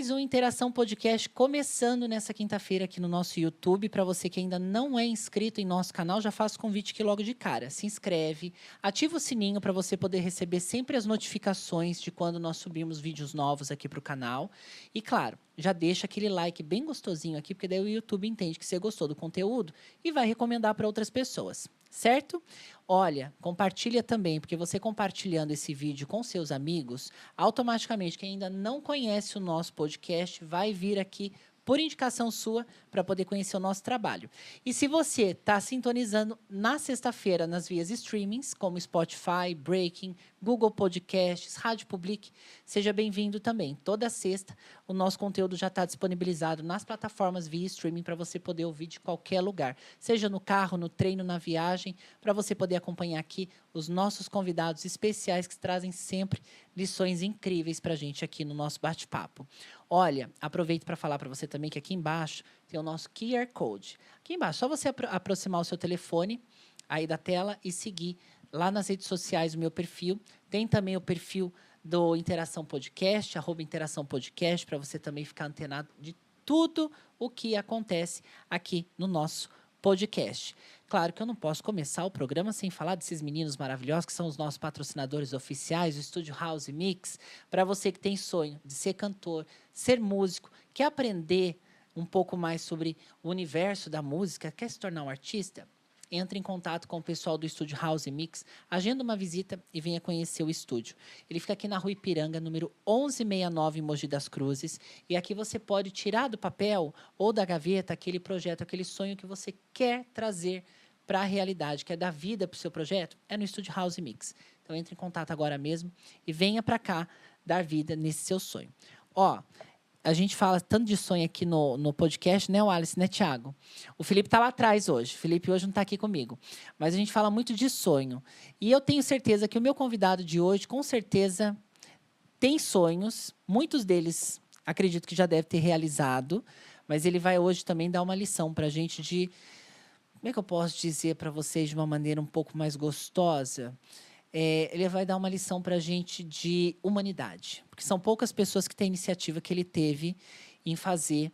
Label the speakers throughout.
Speaker 1: Mais um Interação Podcast começando nessa quinta-feira aqui no nosso YouTube. Para você que ainda não é inscrito em nosso canal, já faço convite aqui logo de cara. Se inscreve, ativa o sininho para você poder receber sempre as notificações de quando nós subimos vídeos novos aqui para o canal. E claro, já deixa aquele like bem gostosinho aqui, porque daí o YouTube entende que você gostou do conteúdo e vai recomendar para outras pessoas certo? Olha, compartilha também, porque você compartilhando esse vídeo com seus amigos, automaticamente quem ainda não conhece o nosso podcast vai vir aqui por indicação sua, para poder conhecer o nosso trabalho. E se você está sintonizando na sexta-feira nas vias streamings, como Spotify, Breaking, Google Podcasts, Rádio Public, seja bem-vindo também. Toda sexta, o nosso conteúdo já está disponibilizado nas plataformas via streaming para você poder ouvir de qualquer lugar, seja no carro, no treino, na viagem, para você poder acompanhar aqui os nossos convidados especiais que trazem sempre lições incríveis para a gente aqui no nosso bate-papo. Olha, aproveito para falar para você também que aqui embaixo tem o nosso QR Code. Aqui embaixo, só você apro aproximar o seu telefone aí da tela e seguir lá nas redes sociais o meu perfil. Tem também o perfil do Interação Podcast, arroba Interação Podcast, para você também ficar antenado de tudo o que acontece aqui no nosso podcast. Claro que eu não posso começar o programa sem falar desses meninos maravilhosos que são os nossos patrocinadores oficiais, o Estúdio House Mix. Para você que tem sonho de ser cantor, ser músico, quer aprender um pouco mais sobre o universo da música, quer se tornar um artista, entre em contato com o pessoal do estúdio House Mix, agenda uma visita e venha conhecer o estúdio. Ele fica aqui na Rua Ipiranga, número 1169, em Mogi das Cruzes. E aqui você pode tirar do papel ou da gaveta aquele projeto, aquele sonho que você quer trazer para a realidade, quer dar vida para o seu projeto, é no estúdio House Mix. Então entre em contato agora mesmo e venha para cá dar vida nesse seu sonho. Ó, a gente fala tanto de sonho aqui no, no podcast, né, o Alice, né, Tiago? O Felipe está lá atrás hoje. O Felipe hoje não está aqui comigo. Mas a gente fala muito de sonho. E eu tenho certeza que o meu convidado de hoje, com certeza, tem sonhos. Muitos deles, acredito que já deve ter realizado. Mas ele vai hoje também dar uma lição para a gente de. Como é que eu posso dizer para vocês de uma maneira um pouco mais gostosa? É, ele vai dar uma lição para a gente de humanidade, porque são poucas pessoas que têm iniciativa que ele teve em fazer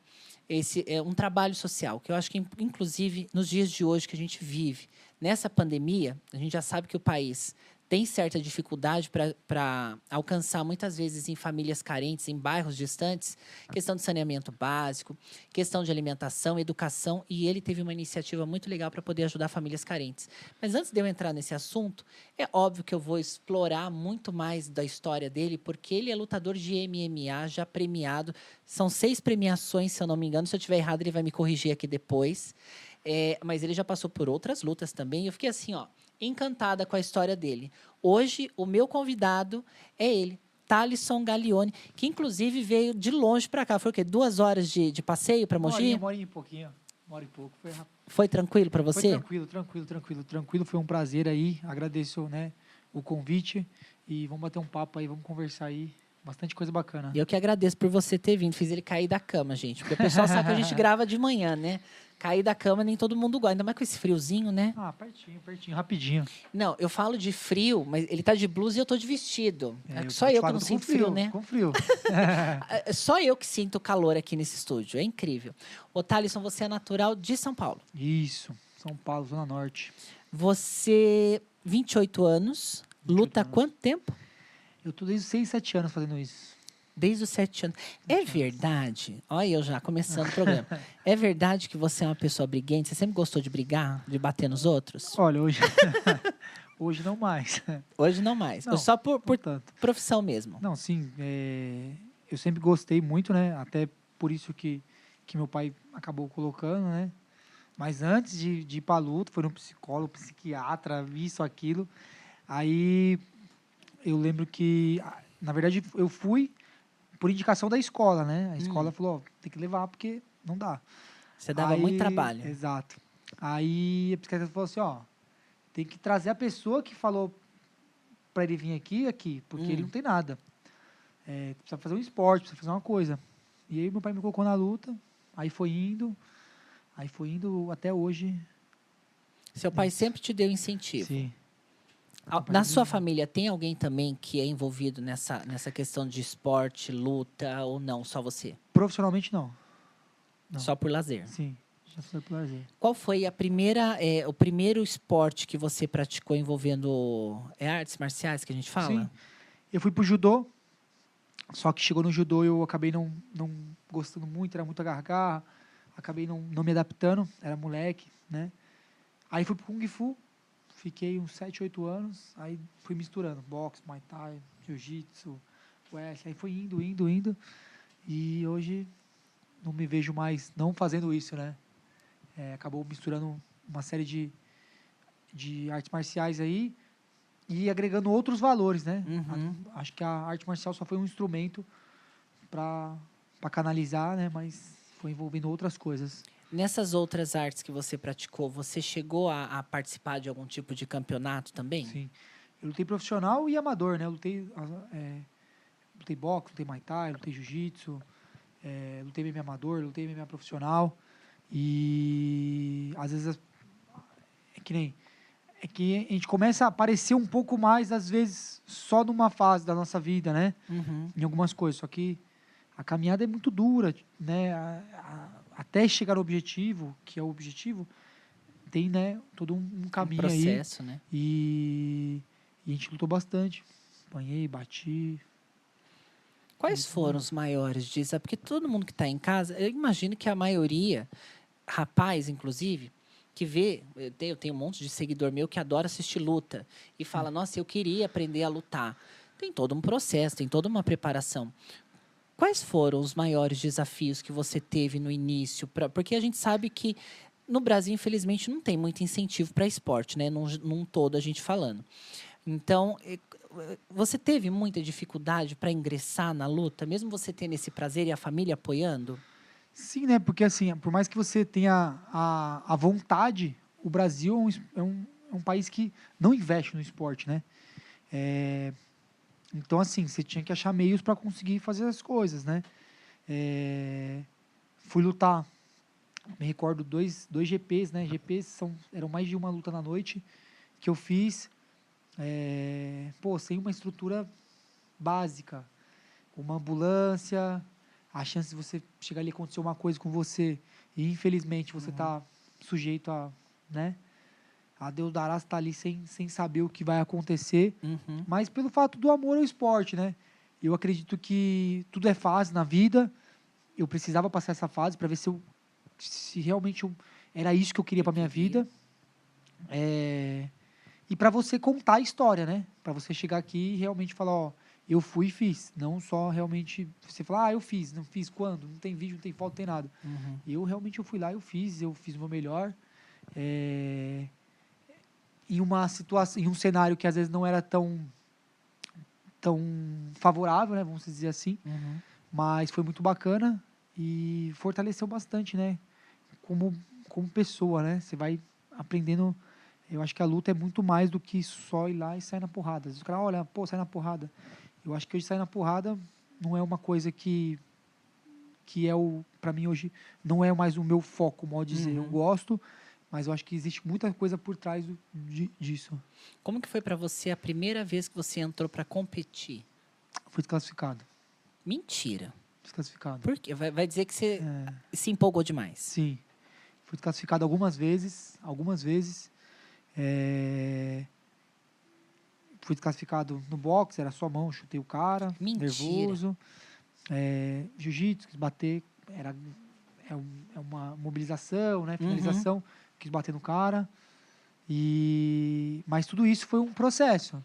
Speaker 1: esse é, um trabalho social, que eu acho que, inclusive, nos dias de hoje que a gente vive, nessa pandemia, a gente já sabe que o país tem certa dificuldade para alcançar, muitas vezes, em famílias carentes, em bairros distantes, questão de saneamento básico, questão de alimentação, educação, e ele teve uma iniciativa muito legal para poder ajudar famílias carentes. Mas antes de eu entrar nesse assunto, é óbvio que eu vou explorar muito mais da história dele, porque ele é lutador de MMA, já premiado. São seis premiações, se eu não me engano. Se eu estiver errado, ele vai me corrigir aqui depois. É, mas ele já passou por outras lutas também. Eu fiquei assim, ó encantada com a história dele. Hoje, o meu convidado é ele, Thalisson Gaglione, que inclusive veio de longe para cá. Foi o quê? Duas horas de, de passeio para Mogi?
Speaker 2: Uma hora e pouquinho. Uma hora e pouco. Foi,
Speaker 1: foi tranquilo para você? Foi
Speaker 2: tranquilo, tranquilo, tranquilo, tranquilo. Foi um prazer aí. Agradeço né, o convite. E vamos bater um papo aí, vamos conversar aí. Bastante coisa bacana.
Speaker 1: E eu que agradeço por você ter vindo. Fiz ele cair da cama, gente. Porque o pessoal sabe que a gente grava de manhã, né? Cair da cama nem todo mundo gosta. Ainda mais com esse friozinho, né?
Speaker 2: Ah, pertinho, pertinho, rapidinho.
Speaker 1: Não, eu falo de frio, mas ele tá de blusa e eu tô de vestido. É, é só eu que não sinto frio, frio, né?
Speaker 2: Com frio.
Speaker 1: É, só eu que sinto calor aqui nesse estúdio. É incrível. Ô, Thalisson, você é natural de São Paulo.
Speaker 2: Isso, São Paulo, Zona Norte.
Speaker 1: Você, 28 anos, 28 luta há quanto tempo?
Speaker 2: Eu tô desde 6, 7 anos fazendo isso.
Speaker 1: Desde os sete anos. É verdade? Olha eu já começando o programa. É verdade que você é uma pessoa briguente? Você sempre gostou de brigar, de bater nos outros?
Speaker 2: Olha, hoje, hoje não mais.
Speaker 1: Hoje não mais. Não, Só por, por profissão mesmo.
Speaker 2: Não, sim. É... Eu sempre gostei muito, né? Até por isso que, que meu pai acabou colocando, né? Mas antes de, de ir para a luta, foi um psicólogo, psiquiatra, isso, aquilo. Aí eu lembro que, na verdade, eu fui por indicação da escola, né? A escola hum. falou, tem que levar porque não dá.
Speaker 1: Você dava Aí, muito trabalho.
Speaker 2: Exato. Aí a psiquiatra falou assim, ó, tem que trazer a pessoa que falou para ele vir aqui, aqui, porque hum. ele não tem nada. É, precisa fazer um esporte, precisa fazer uma coisa. E aí meu pai me colocou na luta, aí foi indo, aí foi indo até hoje.
Speaker 1: Seu pai sempre te deu incentivo.
Speaker 2: Sim.
Speaker 1: A- Na sua família, tem alguém também que é envolvido nessa, nessa questão de esporte, luta ou não? Só você?
Speaker 2: Profissionalmente, não. Não.
Speaker 1: Só por lazer.
Speaker 2: Sim, já foi por lazer.
Speaker 1: Qual foi a primeira, é, o primeiro esporte que você praticou envolvendo é artes marciais que a gente fala?
Speaker 2: Sim. Eu fui pro judô, só que chegou no judô eu acabei não, não gostando muito, era muita gargarra, acabei não, não me adaptando, era moleque, né? Aí fui pro Kung Fu, fiquei uns 7, 8 anos, aí fui misturando boxe, Muay Thai, Jiu-Jitsu, Wrestling, aí foi indo, indo, indo, e hoje não me vejo mais não fazendo isso, né? É, acabou misturando uma série de, de artes marciais aí, e agregando outros valores, né?
Speaker 1: Uhum.
Speaker 2: A- acho que a arte marcial só foi um instrumento para canalizar, né? Mas foi envolvendo outras coisas.
Speaker 1: Nessas outras artes que você praticou, você chegou a, a participar de algum tipo de campeonato também?
Speaker 2: Sim. Eu lutei profissional e amador, né? Eu lutei, ah, é, lutei boxe, lutei muay thai, lutei jiu-jitsu, é, lutei MMA amador, lutei MMA profissional. E às vezes é que nem é que a gente começa a aparecer um pouco mais às vezes só numa fase da nossa vida, né?
Speaker 1: Uhum.
Speaker 2: em algumas coisas. Só que a caminhada é muito dura, né? A- a- até chegar no objetivo, que é o objetivo, tem, né, todo um, um
Speaker 1: Um
Speaker 2: caminho aí.
Speaker 1: processo, né?
Speaker 2: E, e a gente lutou bastante. Apanhei, bati.
Speaker 1: Quais
Speaker 2: Muito
Speaker 1: foram os maiores desafios? Porque todo mundo que está em casa, eu imagino que a maioria, rapaz inclusive, que vê, eu tenho, eu tenho um monte de seguidor meu que adora assistir luta e fala, nossa, eu queria aprender a lutar. Tem todo um processo, tem toda uma preparação. Quais foram os maiores desafios que você teve no início? Pra, porque a gente sabe que no Brasil, infelizmente, não tem muito incentivo para esporte, né? Num, num todo a gente falando. Então, você teve muita dificuldade para ingressar na luta, mesmo você tendo esse prazer e a família apoiando?
Speaker 2: Sim, né? Porque assim, por mais que você tenha a, a vontade, o Brasil é um, é, um, é um país que não investe no esporte, né? É, então, assim, você tinha que achar meios para conseguir fazer as coisas, né? É, fui lutar, me recordo, dois, dois GPs, né? GPs são, eram mais de uma luta na noite que eu fiz, é, pô, sem uma estrutura básica, uma ambulância, a chance de você chegar ali e acontecer uma coisa com você e infelizmente você está sujeito a, né? A Deus dará estar ali sem, sem saber o que vai acontecer,
Speaker 1: Uhum.
Speaker 2: mas pelo fato do amor ao esporte, né? Eu acredito que tudo é fase na vida. Eu precisava passar essa fase para ver se eu se realmente eu- era isso que eu queria para minha vida. É, e para você contar a história, né? Para você chegar aqui e realmente falar, ó, eu fui e fiz, não só realmente você falar, ah, eu fiz, não fiz quando, não tem vídeo, não tem foto, não tem nada.
Speaker 1: Uhum.
Speaker 2: Eu realmente eu fui lá, eu fiz, eu fiz o meu melhor. É, em uma situação, em um cenário que às vezes não era tão tão favorável, né, vamos dizer assim,
Speaker 1: Uhum.
Speaker 2: mas foi muito bacana e fortaleceu bastante, né, como como pessoa, né? Você vai aprendendo eu acho que a luta é muito mais do que só ir lá e sair na porrada. Às vezes o cara olha, pô, sai na porrada. Eu acho que hoje sair na porrada não é uma coisa que que é o para mim hoje não é mais o meu foco, modo de dizer. Eu
Speaker 1: Uhum.
Speaker 2: gosto, mas eu acho que existe muita coisa por trás do, de, disso.
Speaker 1: Como que foi para você a primeira vez que você entrou para competir?
Speaker 2: Fui desclassificado.
Speaker 1: Mentira.
Speaker 2: Desclassificado.
Speaker 1: Por quê? Vai, vai dizer que você
Speaker 2: É,
Speaker 1: se empolgou demais.
Speaker 2: sim. Fui desclassificado algumas vezes, algumas vezes. É, Fui desclassificado no boxe, era só mão, chutei o cara,
Speaker 1: Mentira.
Speaker 2: nervoso. É, Jiu-jitsu, quis bater, era é, é uma mobilização, né? Finalização, quis bater no cara. E mas tudo isso foi um processo.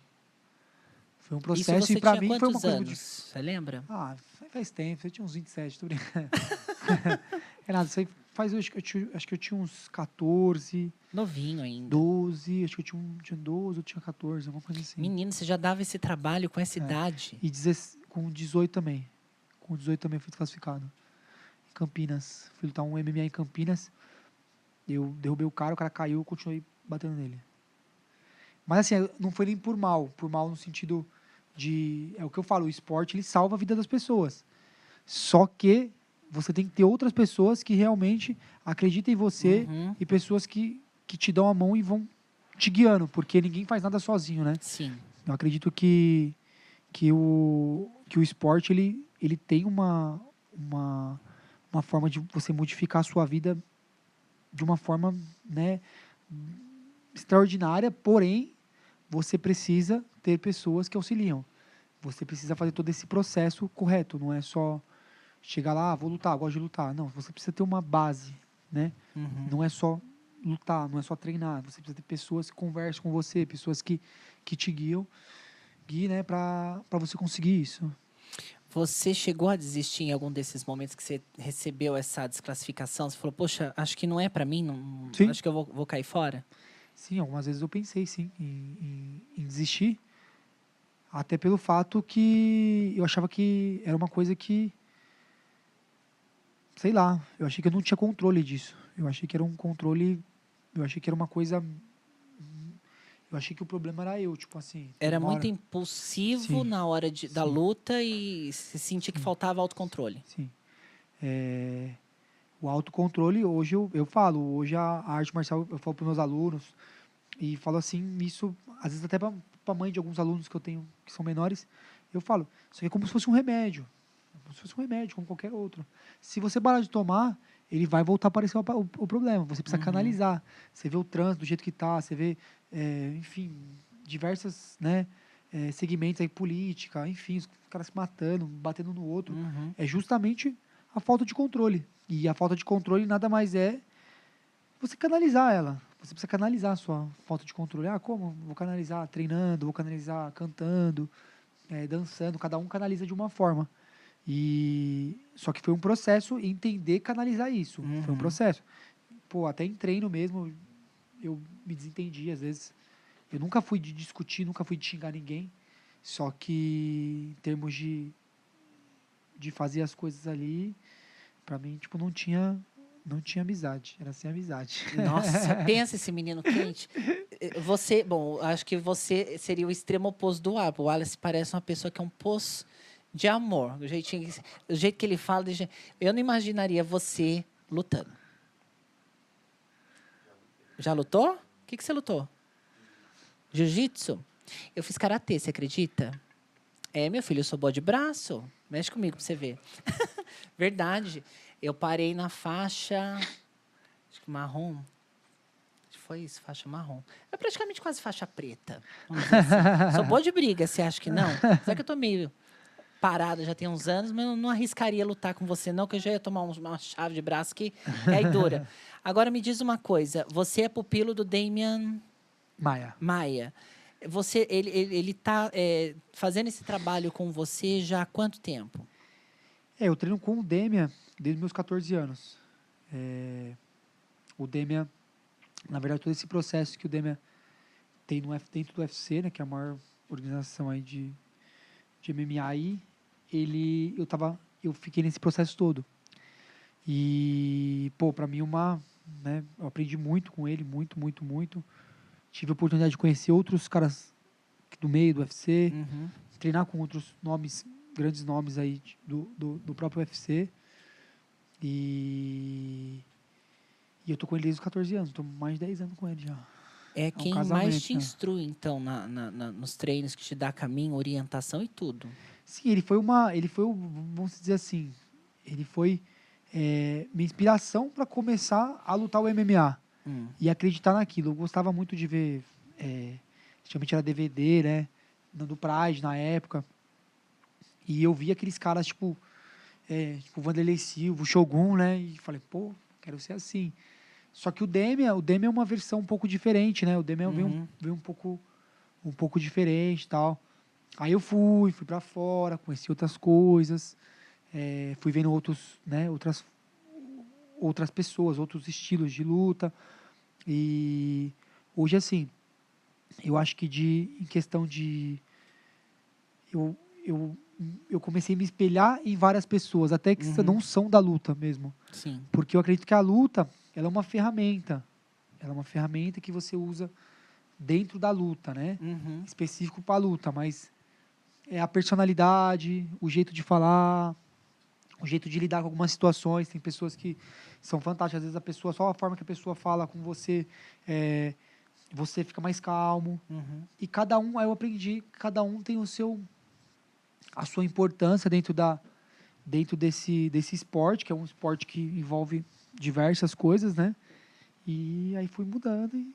Speaker 2: Foi um
Speaker 1: Isso
Speaker 2: processo
Speaker 1: você
Speaker 2: e para mim foi uma coisa
Speaker 1: anos?
Speaker 2: muito
Speaker 1: Você lembra?
Speaker 2: Ah, faz tempo, eu tinha uns 27, tô brincando. Renato, isso aí faz, eu acho que eu tinha, acho que eu tinha uns 14,
Speaker 1: Novinho ainda.
Speaker 2: 12, acho que eu tinha, um, tinha 12, eu tinha 14, alguma coisa assim.
Speaker 1: Menino, você já dava esse trabalho com essa
Speaker 2: É.
Speaker 1: idade.
Speaker 2: E 16 com 18 também. Com 18 também fui desclassificado. Em Campinas. Fui lutar um MMA em Campinas. Eu derrubei o cara, o cara caiu, eu continuei batendo nele. Mas assim, não foi nem por mal. Por mal no sentido de. É o que eu falo, o esporte ele salva a vida das pessoas. Só que você tem que ter outras pessoas que realmente acreditem em você
Speaker 1: Uhum.
Speaker 2: e pessoas que, que te dão a mão e vão te guiando, porque ninguém faz nada sozinho, né?
Speaker 1: Sim.
Speaker 2: Eu acredito que, que, o, que o esporte ele, ele tem uma, uma, uma forma de você modificar a sua vida de uma forma né, extraordinária, porém, você precisa ter pessoas que auxiliam. Você precisa fazer todo esse processo correto, não é só chegar lá, ah, vou lutar, gosto de lutar. Não, você precisa ter uma base, né?
Speaker 1: Uhum.
Speaker 2: Não é só lutar, não é só treinar. Você precisa ter pessoas que conversam com você, pessoas que, que te guiam, guiem, né, para você conseguir isso.
Speaker 1: Você chegou a desistir em algum desses momentos que você recebeu essa desclassificação? Você falou, poxa, acho que não é para mim, não,
Speaker 2: Sim.
Speaker 1: acho que eu vou, vou cair fora?
Speaker 2: Sim, algumas vezes eu pensei, sim, em, em, em desistir. Até pelo fato que eu achava que era uma coisa que. Sei lá, eu achei que eu não tinha controle disso. Eu achei que era um controle. Eu achei que era uma coisa. Eu achei que o problema era eu, tipo assim.
Speaker 1: Era muito
Speaker 2: hora-
Speaker 1: impulsivo
Speaker 2: Sim.
Speaker 1: na hora de, da luta e se sentia que faltava autocontrole.
Speaker 2: Sim. É, o autocontrole, hoje eu, eu falo, hoje a, a arte marcial, eu falo para meus alunos, e falo assim, isso, às vezes até para a mãe de alguns alunos que eu tenho, que são menores, eu falo, isso aqui é como se fosse um remédio. Como se fosse um remédio, como qualquer outro. Se você parar de tomar, ele vai voltar a aparecer o, o- o problema. Você precisa
Speaker 1: Uhum.
Speaker 2: canalizar. Você vê o trânsito do jeito que está, você vê, é, enfim, diversas né, é, segmentos aí, política, enfim, os caras se matando, batendo no outro
Speaker 1: Uhum.
Speaker 2: é justamente a falta de controle. E a falta de controle nada mais é você canalizar ela. Você precisa canalizar a sua falta de controle. Ah, como? Vou canalizar treinando, vou canalizar cantando, eh, dançando. Cada um canaliza de uma forma. E só que foi um processo entender canalizar isso. Foi
Speaker 1: Uhum.
Speaker 2: um processo. Pô, até em treino mesmo, eu me desentendi às vezes. Eu nunca fui de discutir, nunca fui de xingar ninguém. Só que em termos de de fazer as coisas ali, pra mim, tipo, não tinha não tinha amizade, era sem amizade.
Speaker 1: Nossa, pensa esse menino quente. Você, bom, acho que você seria o extremo oposto do Wallace. O Wallace parece uma pessoa que é um poço de amor. O, jeitinho, o jeito que ele fala, eu não imaginaria você lutando. Já lutou? O que, que você lutou? Jiu-jitsu? Eu fiz karatê, você acredita? É, meu filho, eu sou boa de braço. Mexe comigo pra você ver. Verdade. Eu parei na faixa. Acho que marrom. Acho que foi isso, faixa marrom. É praticamente quase faixa preta. assim. Sou boa de briga, você acha que não? Só que eu tô meio parada já tem uns anos, mas eu não arriscaria lutar com você, não, que eu já ia tomar uma chave de braço que é dura. Agora me diz uma coisa: você é pupilo do Damian
Speaker 2: Maia.
Speaker 1: Maia. Você, ele, ele, ele tá é, fazendo esse trabalho com você já há quanto tempo?
Speaker 2: É, eu treino com o Demian desde meus 14 anos. É, o Demian, na verdade, todo esse processo que o Demian tem no, dentro do UFC, né, que é a maior organização aí de, de MMA aí, ele, eu tava, eu fiquei nesse processo todo. E, pô, pra mim uma, né, eu aprendi muito com ele, muito, muito, muito. Tive a oportunidade de conhecer outros caras do meio do UFC,
Speaker 1: Uhum.
Speaker 2: treinar com outros nomes, grandes nomes aí do, do, do próprio UFC. E, e eu tô com ele desde os 14 anos, tô mais de 10 anos com ele já.
Speaker 1: É
Speaker 2: um
Speaker 1: quem mais
Speaker 2: casamento,
Speaker 1: te
Speaker 2: né?
Speaker 1: instrui, então, na, na- na- nos treinos, que te dá caminho, orientação e tudo.
Speaker 2: Sim, ele foi uma, ele foi, vamos dizer assim, ele foi é, minha inspiração para começar a lutar o MMA
Speaker 1: Hum.
Speaker 2: e acreditar naquilo. Eu gostava muito de ver, é, antigamente era DVD, né, do Pride na época, e eu via aqueles caras tipo, é, tipo o Vanderlei Silva, o Shogun, né, e falei, pô, quero ser assim. Só que o Demian, o Demian é uma versão um pouco diferente, né? O Demian veio, um-
Speaker 1: Uhum.
Speaker 2: veio um pouco um pouco diferente e tal. Aí eu fui, fui para fora, conheci outras coisas, eh, fui vendo outros, né, outras outras pessoas, outros estilos de luta. E hoje assim, eu acho que de em questão de eu eu eu comecei a me espelhar em várias pessoas, até que
Speaker 1: Uhum.
Speaker 2: não são da luta mesmo.
Speaker 1: Sim.
Speaker 2: Porque eu acredito que a luta, ela é uma ferramenta. Ela é uma ferramenta que você usa dentro da luta, né?
Speaker 1: Uhum.
Speaker 2: Específico para a luta, mas é a personalidade, o jeito de falar, o jeito de lidar com algumas situações. Tem pessoas que são fantásticas. Às vezes a pessoa, só a forma que a pessoa fala com você, é, você fica mais calmo.
Speaker 1: Uhum.
Speaker 2: E cada um, aí eu aprendi, cada um tem o seu a sua importância dentro da dentro desse desse esporte, que é um esporte que envolve diversas coisas, né? E aí fui mudando e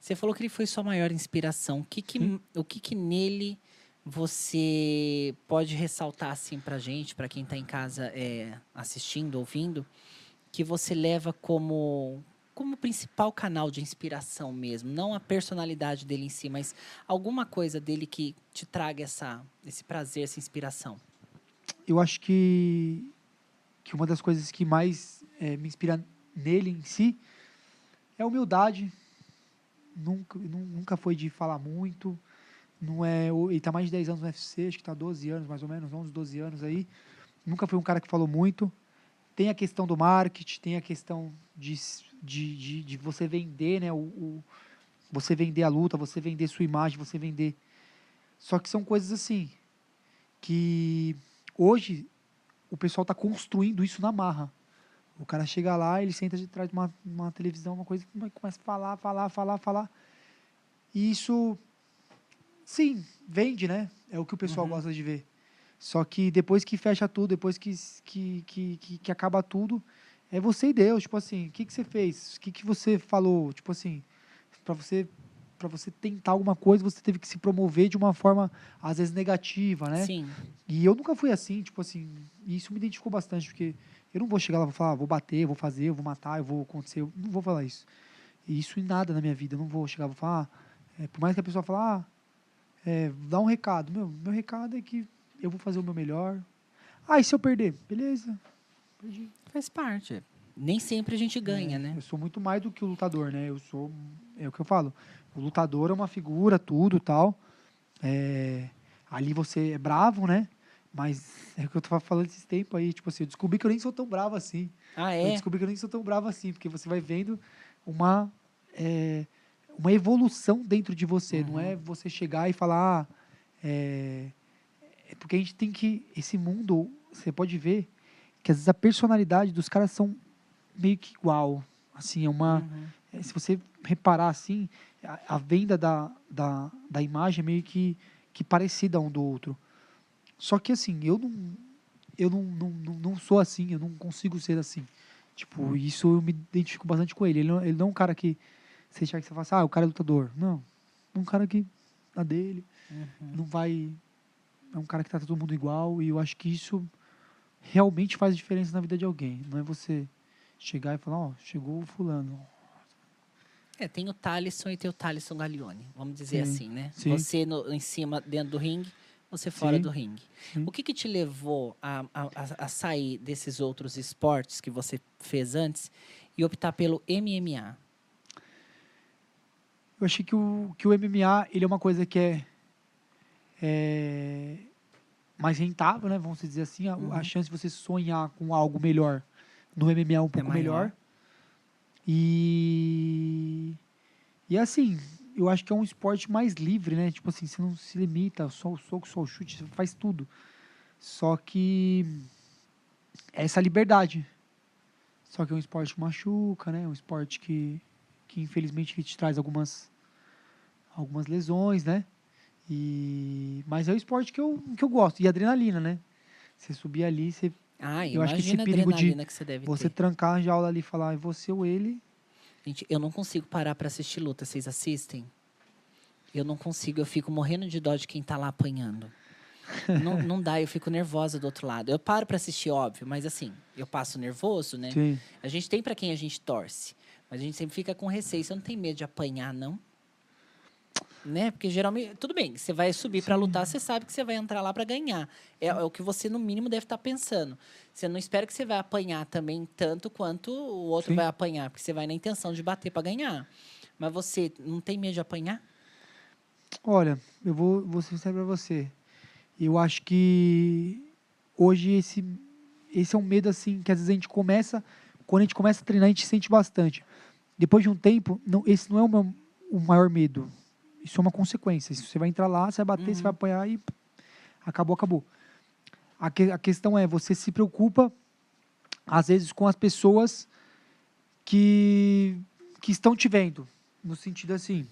Speaker 1: Você falou que ele foi sua maior inspiração. O que que,
Speaker 2: Sim.
Speaker 1: o que, que nele você pode ressaltar assim pra gente, pra quem tá em casa é, assistindo, ouvindo, que você leva como como principal canal de inspiração mesmo, não a personalidade dele em si, mas alguma coisa dele que te traga essa esse prazer, essa inspiração.
Speaker 2: eu acho que, que uma das coisas que mais eh, me inspira nele em si é a humildade. Nunca, nu- nunca foi de falar muito. Não é, ele está mais de 10 anos no UFC, acho que está 12 anos, mais ou menos, 11, 12 anos aí. Nunca foi um cara que falou muito. Tem a questão do marketing, tem a questão de, de, de, de você vender, né? O, o- você vender a luta, você vender sua imagem, você vender. Só que são coisas assim que hoje o pessoal está construindo isso na marra. O cara chega lá, ele senta de trás de uma, uma televisão, uma coisa, começa a falar, falar, falar, falar. E isso, sim, vende, né? É o que o pessoal
Speaker 1: Uhum.
Speaker 2: gosta de ver. Só que depois que fecha tudo, depois que, que, que, que, que acaba tudo, é você e Deus. Tipo assim, o que, que você fez? O que, que você falou? Tipo assim, para você para você tentar alguma coisa, você teve que se promover de uma forma, às vezes, negativa, né?
Speaker 1: Sim.
Speaker 2: E eu nunca fui assim, tipo assim, e isso me identificou bastante, porque eu não vou chegar lá e vou falar, ah, vou bater, vou fazer, eu vou matar, eu vou acontecer, eu não vou falar isso. E isso em nada na minha vida, eu não vou chegar e vou falar, ah, é, por mais que a pessoa fale, ah, é, dá um recado, meu, meu recado é que eu vou fazer o meu melhor. Ah, e se eu perder? Beleza, perdi.
Speaker 1: Faz parte. Nem sempre a gente ganha,
Speaker 2: É,
Speaker 1: né?
Speaker 2: Eu sou muito mais do que o lutador, né? Eu sou, é o que eu falo, o lutador é uma figura, tudo tal. É, ali você é bravo, né? Mas é o que eu tava falando esses tempos aí, tipo assim, eu descobri que eu nem sou tão bravo assim.
Speaker 1: Ah,
Speaker 2: Eu
Speaker 1: é?
Speaker 2: descobri que eu nem sou tão bravo assim, porque você vai vendo uma, é, uma evolução dentro de você. Não
Speaker 1: Uhum.
Speaker 2: é você chegar e falar. ah, É, é porque a gente tem que. Esse mundo, você pode ver que às vezes a personalidade dos caras são meio que igual. Assim, é uma.
Speaker 1: Uhum.
Speaker 2: é, Se você reparar assim, a, a venda da, da, da imagem é meio que, que parecida um do outro. Só que assim, eu não, eu não, não, não, não sou assim, eu não consigo ser assim. Tipo, isso eu me identifico bastante com ele. Ele não, ele não é um cara que você chega que você fala assim, ah, o cara é lutador. Não. É um cara que na dele,
Speaker 1: Uhum.
Speaker 2: não vai. É um cara que trata todo mundo igual. E eu acho que isso realmente faz diferença na vida de alguém. Não é você chegar e falar, ó, chegou o fulano.
Speaker 1: É, tem o Thalisson e tem o Thalisson Gaglione, vamos dizer
Speaker 2: Sim,
Speaker 1: assim, né?
Speaker 2: sim.
Speaker 1: Você no- em cima, dentro do ringue, você fora
Speaker 2: Sim,
Speaker 1: do ringue.
Speaker 2: sim.
Speaker 1: O que, que te levou a, a, a- a sair desses outros esportes que você fez antes e optar pelo MMA?
Speaker 2: Eu achei que o, que o MMA ele é uma coisa que é, é mais rentável, né? Vamos dizer assim. A,
Speaker 1: Uhum.
Speaker 2: a chance de você sonhar com algo melhor no MMA é um pouco
Speaker 1: maior.
Speaker 2: melhor. E, e assim, eu acho que é um esporte mais livre, né? Tipo assim, você não se limita só o soco, só o chute, você faz tudo. Só que é essa liberdade. Só que é um esporte que machuca, né? É um esporte que, que infelizmente te traz algumas algumas lesões, né? E mas é o esporte que eu, que eu gosto e adrenalina, né? Você subir ali, você
Speaker 1: Ah,
Speaker 2: Eu acho que esse perigo de
Speaker 1: adrenalina que você deve
Speaker 2: você trancar a jaula ali e falar, é você ou ele.
Speaker 1: Gente, eu não consigo parar pra assistir luta. Vocês assistem? Eu não consigo. Eu fico morrendo de dó de quem tá lá apanhando. não, não dá, eu fico nervosa do outro lado. Eu paro pra assistir, óbvio, mas assim, eu passo nervoso, né?
Speaker 2: Sim.
Speaker 1: A gente tem pra quem a gente torce, mas a gente sempre fica com receio. Você não tem medo de apanhar, não? Né? Porque geralmente, tudo bem, você vai subir pra lutar, você sabe que você vai entrar lá pra ganhar. É, é o que você, no mínimo, deve estar pensando. Você não espera que você vai apanhar também tanto quanto o outro
Speaker 2: Sim.
Speaker 1: vai apanhar, porque você vai na intenção de bater pra ganhar. Mas você não tem medo de apanhar?
Speaker 2: Olha, eu vou, vou ser sincero pra você. Eu acho que hoje esse, esse é um medo assim que às vezes a gente começa, quando a gente começa a treinar, a gente sente bastante. Depois de um tempo, não, esse não é o, meu, o maior medo. Isso é uma consequência. Se você vai entrar lá, você vai bater,
Speaker 1: Uhum.
Speaker 2: você vai apanhar e acabou, acabou. A, que- a questão é, você se preocupa, às vezes, com as pessoas que, que estão te vendo. no sentido assim,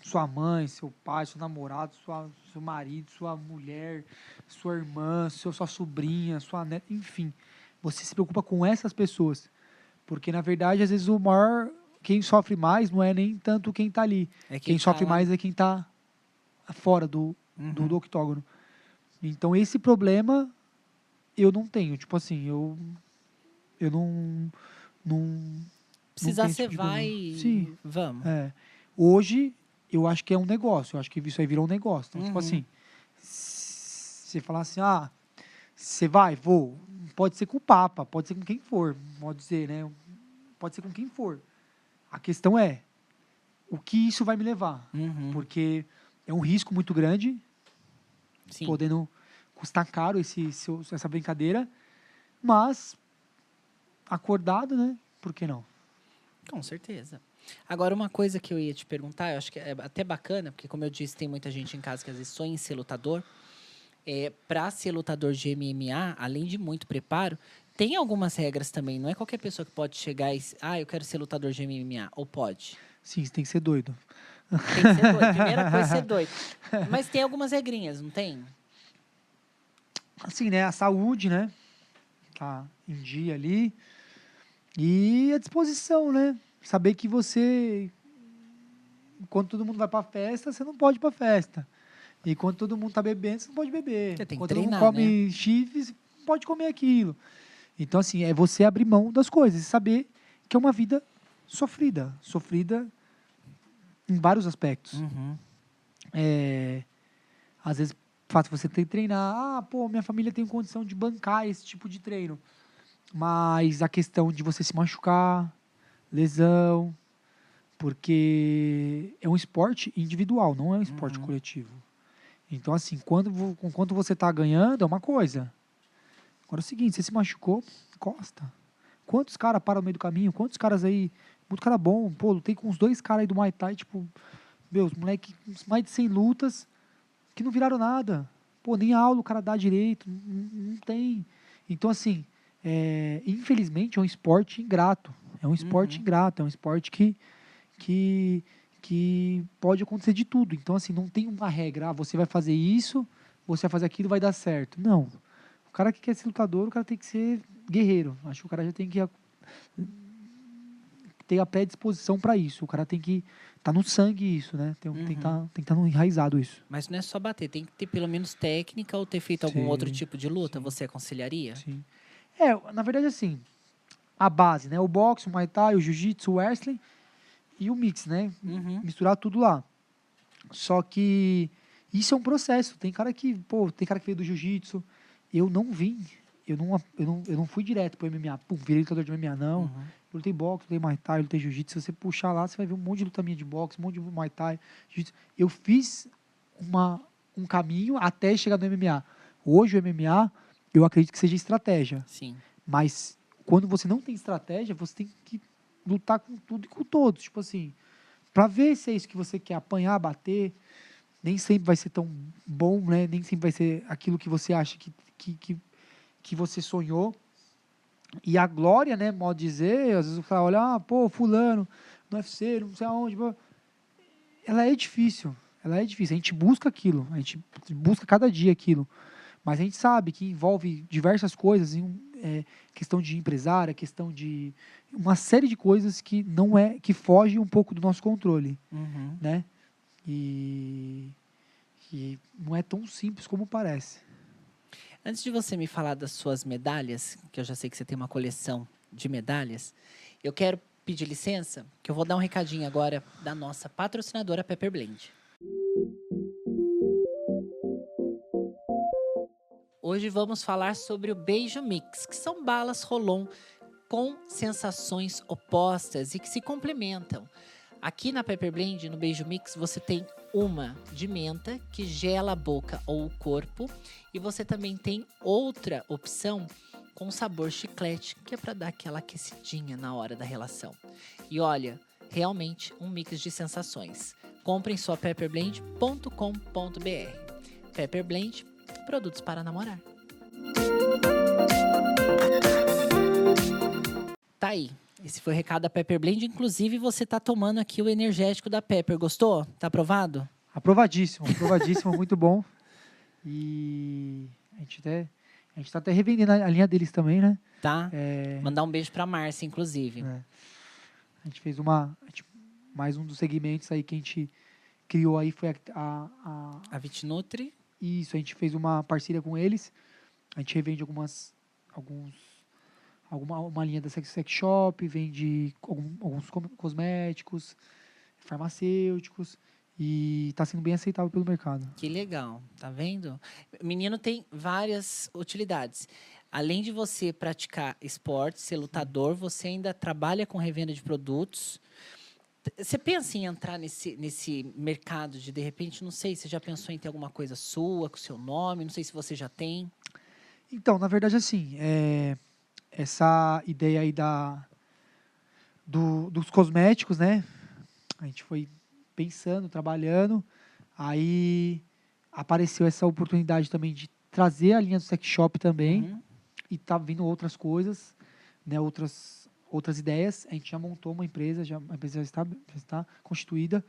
Speaker 2: sua mãe, seu pai, seu namorado, sua, seu marido, sua mulher, sua irmã, seu, sua sobrinha, sua neta, enfim. Você se preocupa com essas pessoas. Porque, na verdade, às vezes o maior. Quem sofre mais não é nem tanto quem está ali.
Speaker 1: É
Speaker 2: Quem,
Speaker 1: tá
Speaker 2: sofre
Speaker 1: lá.
Speaker 2: mais é quem está fora do, do,
Speaker 1: Uhum.
Speaker 2: do octógono. Então, esse problema eu não tenho. Tipo assim, eu. Eu não. Não.
Speaker 1: Precisar, você
Speaker 2: tipo
Speaker 1: vai.
Speaker 2: Sim.
Speaker 1: Vamos.
Speaker 2: É. Hoje, eu acho que é um negócio. Eu acho que isso aí virou um negócio. Então, tipo
Speaker 1: Uhum.
Speaker 2: assim, se você falar assim, ah, você vai, vou. Pode ser com o Papa, pode ser com quem for, pode dizer, né? Pode ser com quem for. A questão é, o que isso vai me levar?
Speaker 1: Uhum.
Speaker 2: Porque é um risco muito grande,
Speaker 1: Sim.
Speaker 2: podendo custar caro esse, seu- essa brincadeira, mas acordado, né? Por que não?
Speaker 1: Com certeza. Agora, uma coisa que eu ia te perguntar, eu acho que é até bacana, porque, como eu disse, tem muita gente em casa que às vezes sonha em ser lutador. É, para ser lutador de MMA, além de muito preparo, tem algumas regras também. Não é qualquer pessoa que pode chegar e. Ah, eu quero ser lutador de MMA. Ou pode.
Speaker 2: Sim, você tem que ser doido.
Speaker 1: Tem que ser doido. Primeira coisa é ser doido. Mas tem algumas regrinhas, não tem?
Speaker 2: assim, né, a saúde, né, tá em dia ali, e a disposição, né, saber que você, quando todo mundo vai pra festa, você não pode ir pra festa, e quando todo mundo tá bebendo, você não pode beber,
Speaker 1: Você tem que
Speaker 2: quando todo mundo
Speaker 1: treinar, né?
Speaker 2: come chifre, você não pode comer aquilo, então, assim, é você abrir mão das coisas, e saber que é uma vida sofrida, sofrida em vários aspectos,
Speaker 1: Uhum.
Speaker 2: é, às vezes fácil você ter que treinar. Ah, pô, minha família tem condição de bancar esse tipo de treino. Mas a questão de você se machucar, lesão, porque é um esporte individual, não é um esporte
Speaker 1: Uhum.
Speaker 2: coletivo. Então, assim, quando, vo- com quanto você está ganhando, é uma coisa. Agora é o seguinte, você se machucou, encosta. Quantos caras param no meio do caminho? Quantos caras aí, muito cara bom, pô, lutei com uns dois caras aí do Muay Thai, tipo, meus moleque, mais de 100 lutas, que não viraram nada. Pô, nem aula o cara dá direito, não, não tem. Então, assim, é, infelizmente é um esporte ingrato. É um esporte
Speaker 1: Uhum.
Speaker 2: ingrato, é um esporte que, que, que pode acontecer de tudo. Então, assim, não tem uma regra, ah, você vai fazer isso, você vai fazer aquilo, vai dar certo. Não. O cara que quer ser lutador, o cara tem que ser guerreiro. Acho que o cara já tem que ter a predisposição para isso. O cara tem que tá no sangue isso, né? Tem, tem que
Speaker 1: Uhum.
Speaker 2: estar tem que tá no enraizado isso.
Speaker 1: Mas não é só bater, tem que ter pelo menos técnica ou ter feito algum
Speaker 2: Sim,
Speaker 1: outro tipo de luta.
Speaker 2: sim.
Speaker 1: Você aconselharia?
Speaker 2: Sim. É, na verdade, assim, a base, né? O boxe, o Muay Thai, o Jiu-Jitsu, o Wrestling e o mix, né?
Speaker 1: Uhum.
Speaker 2: Misturar tudo lá. Só que isso é um processo. Tem cara que, pô, tem cara que veio do Jiu-Jitsu. Eu não vim. Eu não, eu, não, eu não fui direto pro MMA. Pum, virei lutador de MMA, não.
Speaker 1: Uhum.
Speaker 2: Eu lutei boxe, lutei Muay Thai, lutei Jiu-Jitsu. Se você puxar lá, você vai ver um monte de luta minha de boxe, um monte de Muay Thai, Jiu-Jitsu. Eu fiz uma, um caminho até chegar no MMA. Hoje o MMA, eu acredito que seja estratégia.
Speaker 1: Sim.
Speaker 2: Mas quando você não tem estratégia, você tem que lutar com tudo e com todos. Tipo assim, pra ver se é isso que você quer, apanhar, bater, nem sempre vai ser tão bom, né? Nem sempre vai ser aquilo que você acha que, que, que, que você sonhou. E a glória, né, modo de dizer, às vezes o cara olha, ah, pô, fulano, no UFC, não sei aonde, pô. ela é difícil, ela é difícil, a gente busca aquilo, a gente busca cada dia aquilo, mas a gente sabe que envolve diversas coisas, é, questão de empresária, questão de uma série de coisas que não é, que foge um pouco do nosso controle,
Speaker 1: Uhum.
Speaker 2: né, e, e não é tão simples como parece.
Speaker 1: Antes de você me falar das suas medalhas, que eu já sei que você tem uma coleção de medalhas, eu quero pedir licença, que eu vou dar um recadinho agora da nossa patrocinadora Pepper Blend. Hoje vamos falar sobre o Beijo Mix, que são balas Rolon com sensações opostas e que se complementam. Aqui na Pepper Blend, no Beijo Mix, você tem uma de menta que gela a boca ou o corpo e você também tem outra opção com sabor chiclete, que é para dar aquela aquecidinha na hora da relação. E olha, realmente um mix de sensações. Compre em sua pepperblend.com.br. Pepper Blend, produtos para namorar. Tá aí. Esse foi o recado da Pepper Blend. Inclusive, você tá tomando aqui o energético da Pepper. Gostou? Tá aprovado?
Speaker 2: Aprovadíssimo, aprovadíssimo, muito bom. E a gente até a gente tá até revendendo a linha deles também, né?
Speaker 1: Tá?
Speaker 2: É,
Speaker 1: Mandar um beijo pra Márcia, inclusive.
Speaker 2: É. A gente fez uma. gente- mais um dos segmentos aí que a gente criou aí foi a. a- a-
Speaker 1: A Vitnutri.
Speaker 2: isso, a gente fez uma parceria com eles. A gente revende algumas. alguns. Alguma, uma linha da Sex, Shop, vende alguns cosméticos, farmacêuticos. E está sendo bem aceitável pelo mercado.
Speaker 1: Que legal, tá vendo? O menino tem várias utilidades. Além de você praticar esporte, ser lutador, você ainda trabalha com revenda de produtos. Você pensa em entrar nesse, nesse mercado de, de repente, não sei, você já pensou em ter alguma coisa sua, com seu nome? Não sei se você já tem.
Speaker 2: Então, na verdade, assim, é, essa ideia aí da, do- dos cosméticos, né? A gente foi pensando, trabalhando, aí apareceu essa oportunidade também de trazer a linha do sex shop também,
Speaker 1: Uhum.
Speaker 2: e tá vindo outras coisas, né? Outras, outras ideias. A gente já montou uma empresa, já, a empresa já está, já está constituída.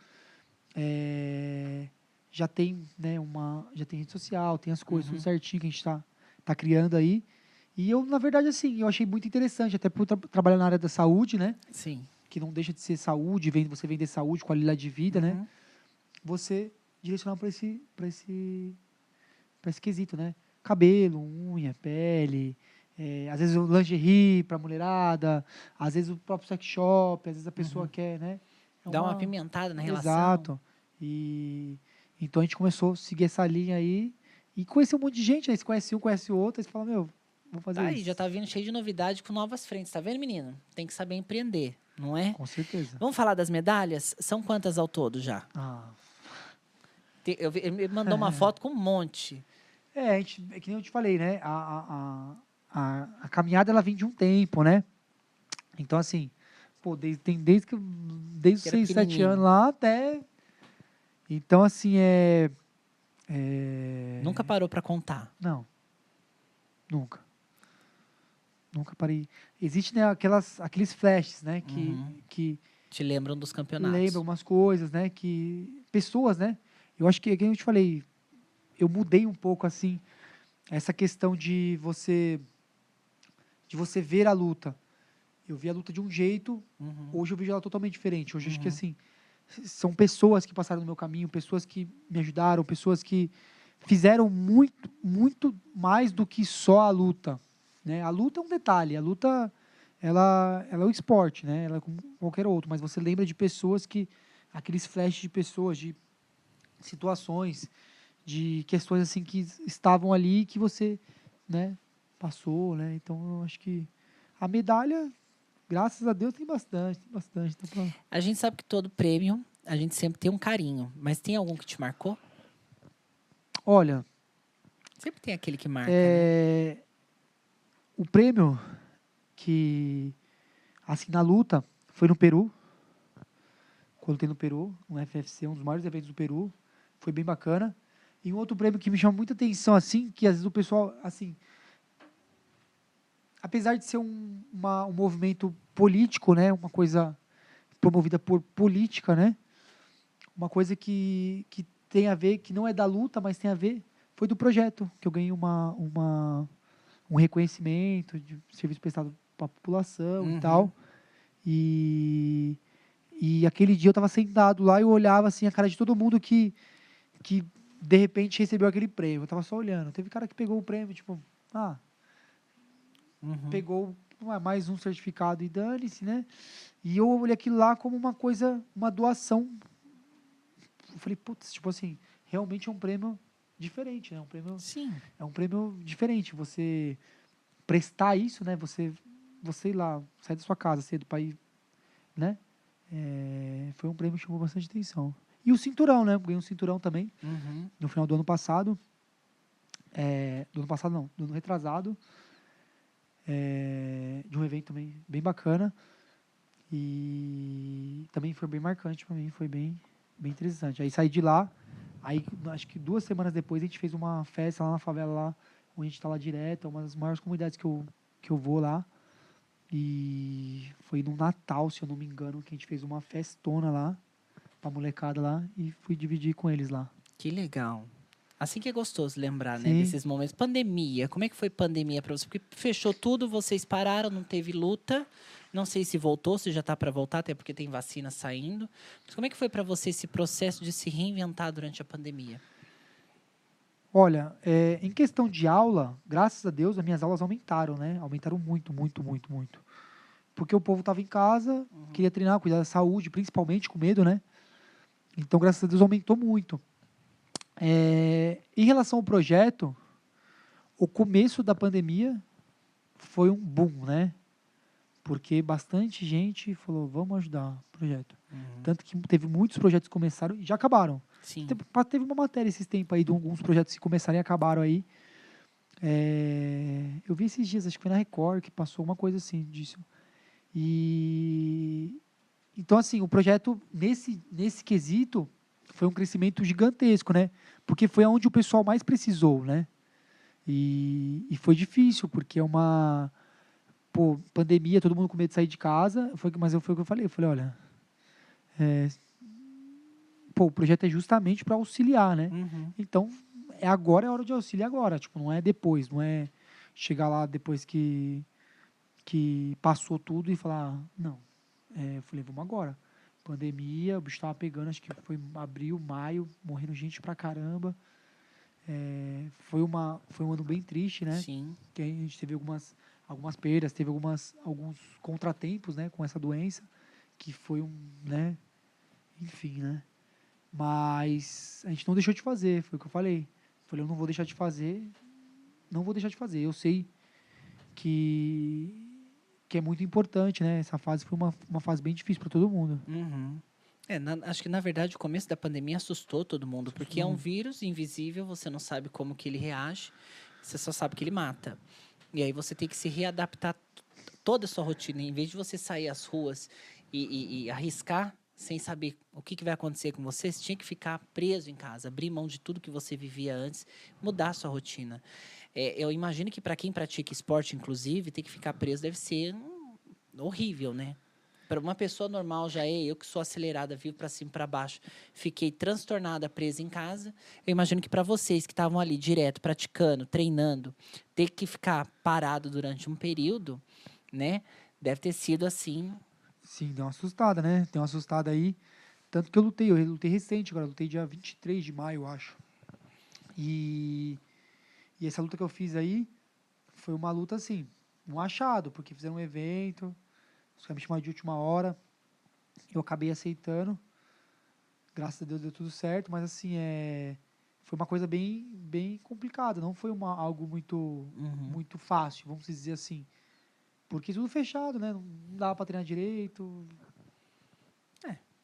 Speaker 2: É, já tem, né, uma, já tem rede social, tem as coisas
Speaker 1: Uhum.
Speaker 2: tudo certinho que a gente está tá criando aí. E eu, na verdade, assim, eu achei muito interessante, até por tra trabalhar na área da saúde, né?
Speaker 1: Sim.
Speaker 2: Que não deixa de ser saúde, vem, você vender saúde, qualidade de vida, né?
Speaker 1: Uhum.
Speaker 2: Você direcionar para esse, esse, esse quesito, né? Cabelo, unha, pele, é, às vezes o lingerie para mulherada, às vezes o próprio sex shop, às vezes a pessoa quer, né? É
Speaker 1: Dá uma pimentada na relação.
Speaker 2: Exato. E então a gente começou a seguir essa linha aí e conhecer um monte de gente, aí você conhece um, conhece o outro, aí você fala, meu, vou fazer
Speaker 1: Tá aí,
Speaker 2: isso.
Speaker 1: já tá vindo cheio de novidade com novas frentes. Tá vendo, menino? Tem que saber empreender, não é?
Speaker 2: Com certeza.
Speaker 1: Vamos falar das medalhas? São quantas ao todo já?
Speaker 2: Ah,
Speaker 1: Eu ele me mandou uma foto com um monte.
Speaker 2: É, a gente, é que nem eu te falei, né? A, a, a, a, caminhada ela vem de um tempo, né? Então, assim, pô, desde, tem desde que desde os
Speaker 1: Que era
Speaker 2: 6, 7
Speaker 1: pequenininho.
Speaker 2: anos lá até. Então, assim, é. é...
Speaker 1: Nunca parou pra contar.
Speaker 2: Não. Nunca. Nunca parei. Existe né, aquelas, aqueles flashes, né? Que,
Speaker 1: Uhum.
Speaker 2: que
Speaker 1: Te lembram dos campeonatos.
Speaker 2: lembram umas coisas, né? Que. Pessoas, né? Eu acho que, como eu te falei, eu mudei um pouco assim essa questão de você de você ver a luta. Eu vi a luta de um jeito,
Speaker 1: Uhum.
Speaker 2: hoje eu vejo ela totalmente diferente. Hoje eu acho que
Speaker 1: Uhum.
Speaker 2: assim, são pessoas que passaram no meu caminho, pessoas que me ajudaram, pessoas que fizeram muito, muito mais do que só a luta. Né? A luta é um detalhe, a luta ela, ela é um esporte, né? ela é como qualquer outro, mas você lembra de pessoas que, aqueles flashes de pessoas, de situações, de questões assim que estavam ali que você né, passou, né? Então eu acho que a medalha, graças a Deus, tem bastante, tem bastante. Dá pra-
Speaker 1: A gente sabe que todo prêmio, a gente sempre tem um carinho. Mas tem algum que te marcou?
Speaker 2: Olha,
Speaker 1: Sempre tem aquele que marca. né?
Speaker 2: O prêmio que assim na luta foi no Peru. Quando tem no Peru, no FFC, um dos maiores eventos do Peru, foi bem bacana. E um outro prêmio que me chama muita atenção assim, que às vezes o pessoal assim, apesar de ser um, uma- um movimento político, né, uma coisa promovida por política, né, uma coisa que, que tem a ver, que não é da luta, mas tem a ver, foi do projeto, que eu ganhei uma, uma, um reconhecimento de serviço prestado para a população
Speaker 1: Uhum.
Speaker 2: e tal. E, e aquele dia eu estava sentado lá e eu olhava assim a cara de todo mundo que, que de repente recebeu aquele prêmio. Eu estava só olhando. Teve cara que pegou o prêmio, tipo, ah,
Speaker 1: Uhum.
Speaker 2: pegou mais um certificado e dane-se, né? E eu olhei aquilo lá como uma coisa, uma doação. Eu falei, putz, tipo assim, realmente é um prêmio diferente, né? Um prêmio,
Speaker 1: Sim.
Speaker 2: é um prêmio diferente. Você prestar isso, né? Você, você ir lá, sair da sua casa cedo para ir, né? É, foi um prêmio que chamou bastante atenção. E o cinturão, né? Ganhei um cinturão também
Speaker 1: Uhum.
Speaker 2: no final do ano passado. É, do ano passado não, do ano retrasado. É, de um evento também bem bacana. E também foi bem marcante para mim, foi bem, bem interessante. Aí saí de lá, aí acho que duas semanas depois a gente fez uma festa lá na favela lá, onde a gente está lá direto, é uma das maiores comunidades que eu, que eu vou lá. E Foi no Natal, se eu não me engano, que a gente fez uma festona lá, pra molecada lá, e fui dividir com eles lá.
Speaker 1: Que legal. Assim que é gostoso lembrar, né?
Speaker 2: Sim.
Speaker 1: Desses momentos. Pandemia. Como é que foi pandemia para você? Porque fechou tudo, vocês pararam, não teve luta. Não sei se voltou, se já tá para voltar, até porque tem vacina saindo. Mas como é que foi para você esse processo de se reinventar durante a pandemia?
Speaker 2: Olha, é, em questão de aula, graças a Deus, as minhas aulas aumentaram, né? Aumentaram muito, muito, muito, muito. Porque o povo estava em casa, queria treinar, cuidar da saúde, principalmente com medo, né? Então, graças a Deus, aumentou muito. É, em relação ao projeto, o começo da pandemia foi um boom, né? Porque bastante gente falou, vamos ajudar o projeto. Tanto que teve muitos projetos que começaram e já acabaram.
Speaker 1: Sim.
Speaker 2: Teve uma matéria esses tempos aí de alguns projetos que começaram e acabaram aí. É, eu vi esses dias, acho que foi na Record que passou uma coisa assim disso. E então assim, o projeto nesse nesse quesito foi um crescimento gigantesco, né? Porque foi onde o pessoal mais precisou, né? E, e foi difícil, porque é uma pô, pandemia, todo mundo com medo de sair de casa, foi, mas eu foi o que eu falei, eu falei, olha, é, pô, o projeto é justamente para auxiliar, né?
Speaker 1: Uhum.
Speaker 2: Então, é agora é hora de auxílio agora, tipo, não é depois, não é chegar lá depois que que passou tudo e falar, não. É, eu falei, vamos agora. Pandemia, o bicho tava pegando, acho que foi abril, maio, morrendo gente pra caramba. É, foi uma foi um ano bem triste, né?
Speaker 1: Sim.
Speaker 2: que a gente teve algumas algumas perdas, teve algumas alguns contratempos, né, com essa doença, que foi um, né, enfim, né? Mas a gente não deixou de fazer, foi o que eu falei. Falei, eu não vou deixar de fazer, não vou deixar de fazer. Eu sei que que é muito importante, né? Essa fase foi uma, uma fase bem difícil para todo mundo.
Speaker 1: Uhum. É, na- acho que na verdade o começo da pandemia assustou todo mundo, porque é um vírus invisível, você não sabe como que ele reage, você só sabe que ele mata. E aí você tem que se readaptar toda a sua rotina, em vez de você sair às ruas e, e- e arriscar sem saber o que, que vai acontecer com você, você tinha que ficar preso em casa, abrir mão de tudo que você vivia antes, mudar a sua rotina. É, eu imagino que para quem pratica esporte, inclusive, ter que ficar preso deve ser horrível, né? Para uma pessoa normal já é, eu que sou acelerada, vivo para cima e para baixo, fiquei transtornada, presa em casa. Eu imagino que para vocês que estavam ali direto, praticando, treinando, ter que ficar parado durante um período, né? Deve ter sido assim.
Speaker 2: Sim, deu uma assustada, né? Deu uma assustada aí. Tanto que eu lutei, eu lutei recente agora, lutei dia 23 de maio, eu acho. E, e essa luta que eu fiz aí foi uma luta assim, um achado, porque fizeram um evento, os caras me chamaram de última hora, eu acabei aceitando. Graças a Deus deu tudo certo, mas assim, é, foi uma coisa bem, bem complicada, não foi uma, algo muito,
Speaker 1: Uhum.
Speaker 2: muito fácil, vamos dizer assim. Porque tudo fechado, né? Não dava pra treinar direito.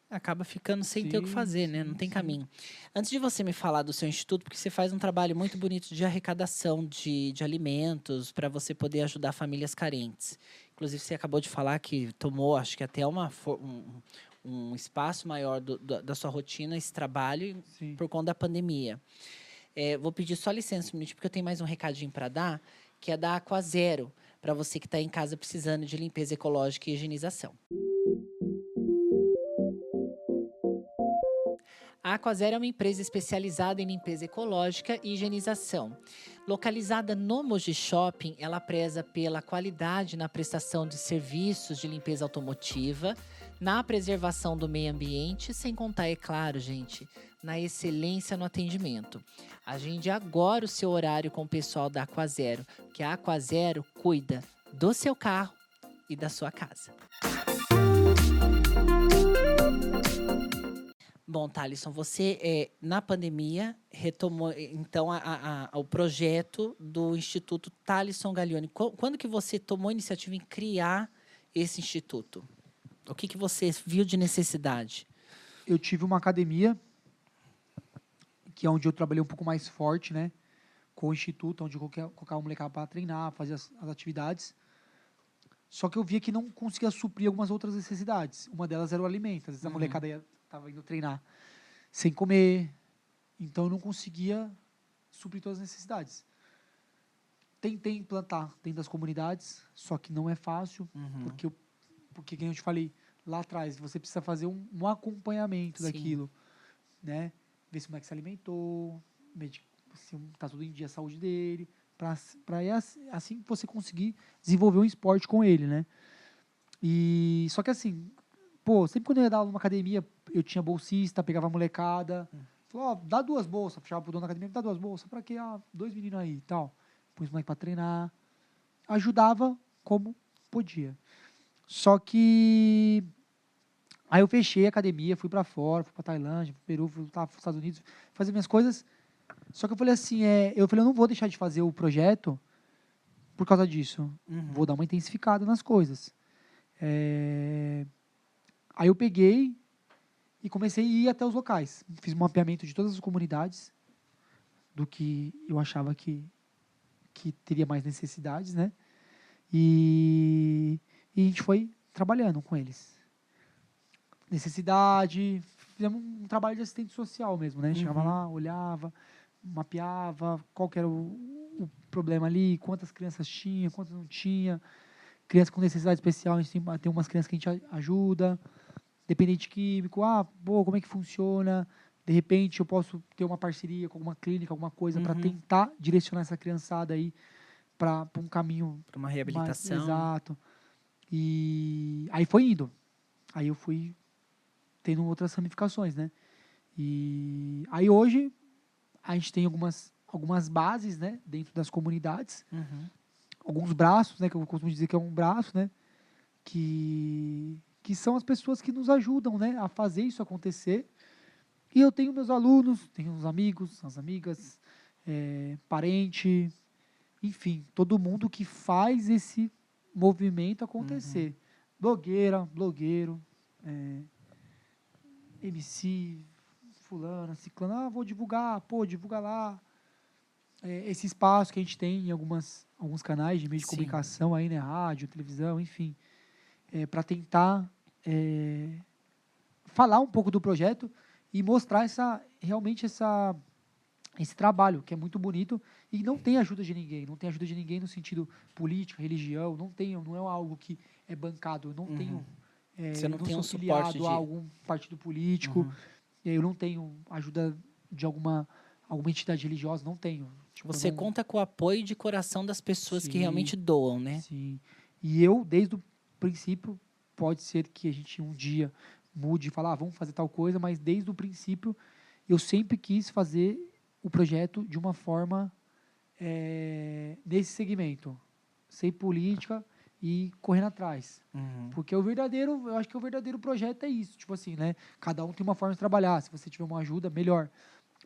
Speaker 1: Acaba ficando sem ter o que
Speaker 2: Sim,
Speaker 1: fazer, né? Não
Speaker 2: sim,
Speaker 1: tem
Speaker 2: sim.
Speaker 1: caminho. Antes de você me falar do seu instituto, porque você faz um trabalho muito bonito de arrecadação de, de alimentos para você poder ajudar famílias carentes. Inclusive, você acabou de falar que tomou, acho que até uma, um, um espaço maior do- do- da sua rotina, esse trabalho,
Speaker 2: Sim.
Speaker 1: por conta da pandemia. É, vou pedir só licença um minutinho, porque eu tenho mais um recadinho para dar, que é da Aqua Zero, para você que está em casa precisando de limpeza ecológica e higienização. A Aquazero é uma empresa especializada em limpeza ecológica e higienização. Localizada no Moji Shopping, ela preza pela qualidade na prestação de serviços de limpeza automotiva, na preservação do meio ambiente, sem contar, é claro, gente, na excelência no atendimento. Agende agora o seu horário com o pessoal da Aquazero, que a Aquazero cuida do seu carro e da sua casa. Bom, Thalisson, você é, na pandemia retomou eh, então a- a- a- o projeto do Instituto Thalisson Gaglione. Qu- Quando que você tomou a iniciativa em criar esse instituto? O que, que você viu de necessidade?
Speaker 2: Eu tive uma academia, que é onde eu trabalhei um pouco mais forte, né? Com o instituto, onde eu colocava o molecada para treinar, fazer as, as atividades. Só que eu via que não conseguia suprir algumas outras necessidades. Uma delas era o alimento. Às vezes a
Speaker 1: Uhum.
Speaker 2: molecada ia, tava indo treinar sem comer. Então eu não conseguia suprir todas as necessidades. Tentei implantar dentro das comunidades, só que não é fácil.
Speaker 1: Uhum.
Speaker 2: porque porque, como eu te falei lá atrás, você precisa fazer um, um acompanhamento
Speaker 1: Sim.
Speaker 2: daquilo, né? Ver se o moleque se alimentou, se tá tudo em dia a saúde dele, para assim você conseguir desenvolver um esporte com ele, né? E só que assim, pô, sempre quando eu ia dar aula numa academia, eu tinha bolsista, pegava molecada, falou, ó, dá duas bolsas, puxava pro dono da academia, dá duas bolsas, pra quê? Ah, dois meninos aí e tal. Pus os moleque pra treinar. Ajudava como podia. Só que aí eu fechei a academia, fui pra fora, fui pra Tailândia, fui pro Peru, fui lá pros Estados Unidos, fazer minhas coisas. Só que eu falei assim, é, eu falei, eu não vou deixar de fazer o projeto por causa disso.
Speaker 1: Uhum.
Speaker 2: Vou dar uma intensificada nas coisas. É, Aí eu peguei e comecei a ir até os locais. Fiz um mapeamento de todas as comunidades, do que eu achava que, que teria mais necessidades, né? E, e a gente foi trabalhando com eles. Necessidade, fizemos um trabalho de assistente social mesmo, né? Chegava
Speaker 1: Uhum.
Speaker 2: lá, olhava, mapeava qual era o, o problema ali, quantas crianças tinha, quantas não tinha. Criança com necessidade especial, a gente tem, tem umas crianças que a gente ajuda. Dependente químico, ah, pô, como é que funciona? De repente eu posso ter uma parceria com alguma clínica, alguma coisa, para
Speaker 1: Uhum.
Speaker 2: tentar direcionar essa criançada aí para um caminho
Speaker 1: Para uma
Speaker 2: mais
Speaker 1: reabilitação.
Speaker 2: exato. E aí foi indo. Aí eu fui tendo outras ramificações, né? E aí hoje a gente tem algumas algumas bases, né, dentro das comunidades,
Speaker 1: Uhum.
Speaker 2: alguns braços, né, que eu costumo dizer que é um braço, né, que que são as pessoas que nos ajudam, né, a fazer isso acontecer. E eu tenho meus alunos, tenho os amigos, as amigas, é, parente, enfim, todo mundo que faz esse movimento acontecer. Blogueira, blogueiro, é, MC, fulana, ciclana, ah, vou divulgar, pô, divulga lá. É, esse espaço que a gente tem em algumas, alguns canais de meio de comunicação aí, né, rádio, televisão, enfim, é, para tentar é, falar um pouco do projeto e mostrar essa realmente essa esse trabalho que é muito bonito e não tem ajuda de ninguém, não tem ajuda de ninguém no sentido política, religião, não tem, não é algo que é bancado, eu não
Speaker 1: Uhum.
Speaker 2: tenho é,
Speaker 1: Você não
Speaker 2: eu
Speaker 1: tem
Speaker 2: sou
Speaker 1: um suporte de-
Speaker 2: a algum partido político,
Speaker 1: Uhum.
Speaker 2: eu não tenho ajuda de alguma alguma entidade religiosa, não tenho. Tipo,
Speaker 1: Você
Speaker 2: não-
Speaker 1: conta com o apoio de coração das pessoas que
Speaker 2: Sim.
Speaker 1: realmente doam, né?
Speaker 2: Sim. E eu, desde o princípio, pode ser que a gente um dia mude e falar, ah, vamos fazer tal coisa, mas desde o princípio eu sempre quis fazer o projeto de uma forma eh, nesse segmento, sem política e correndo atrás.
Speaker 1: Uhum.
Speaker 2: Porque o verdadeiro, eu acho que o verdadeiro projeto é isso, tipo assim, né? Cada um tem uma forma de trabalhar. Se você tiver uma ajuda, melhor.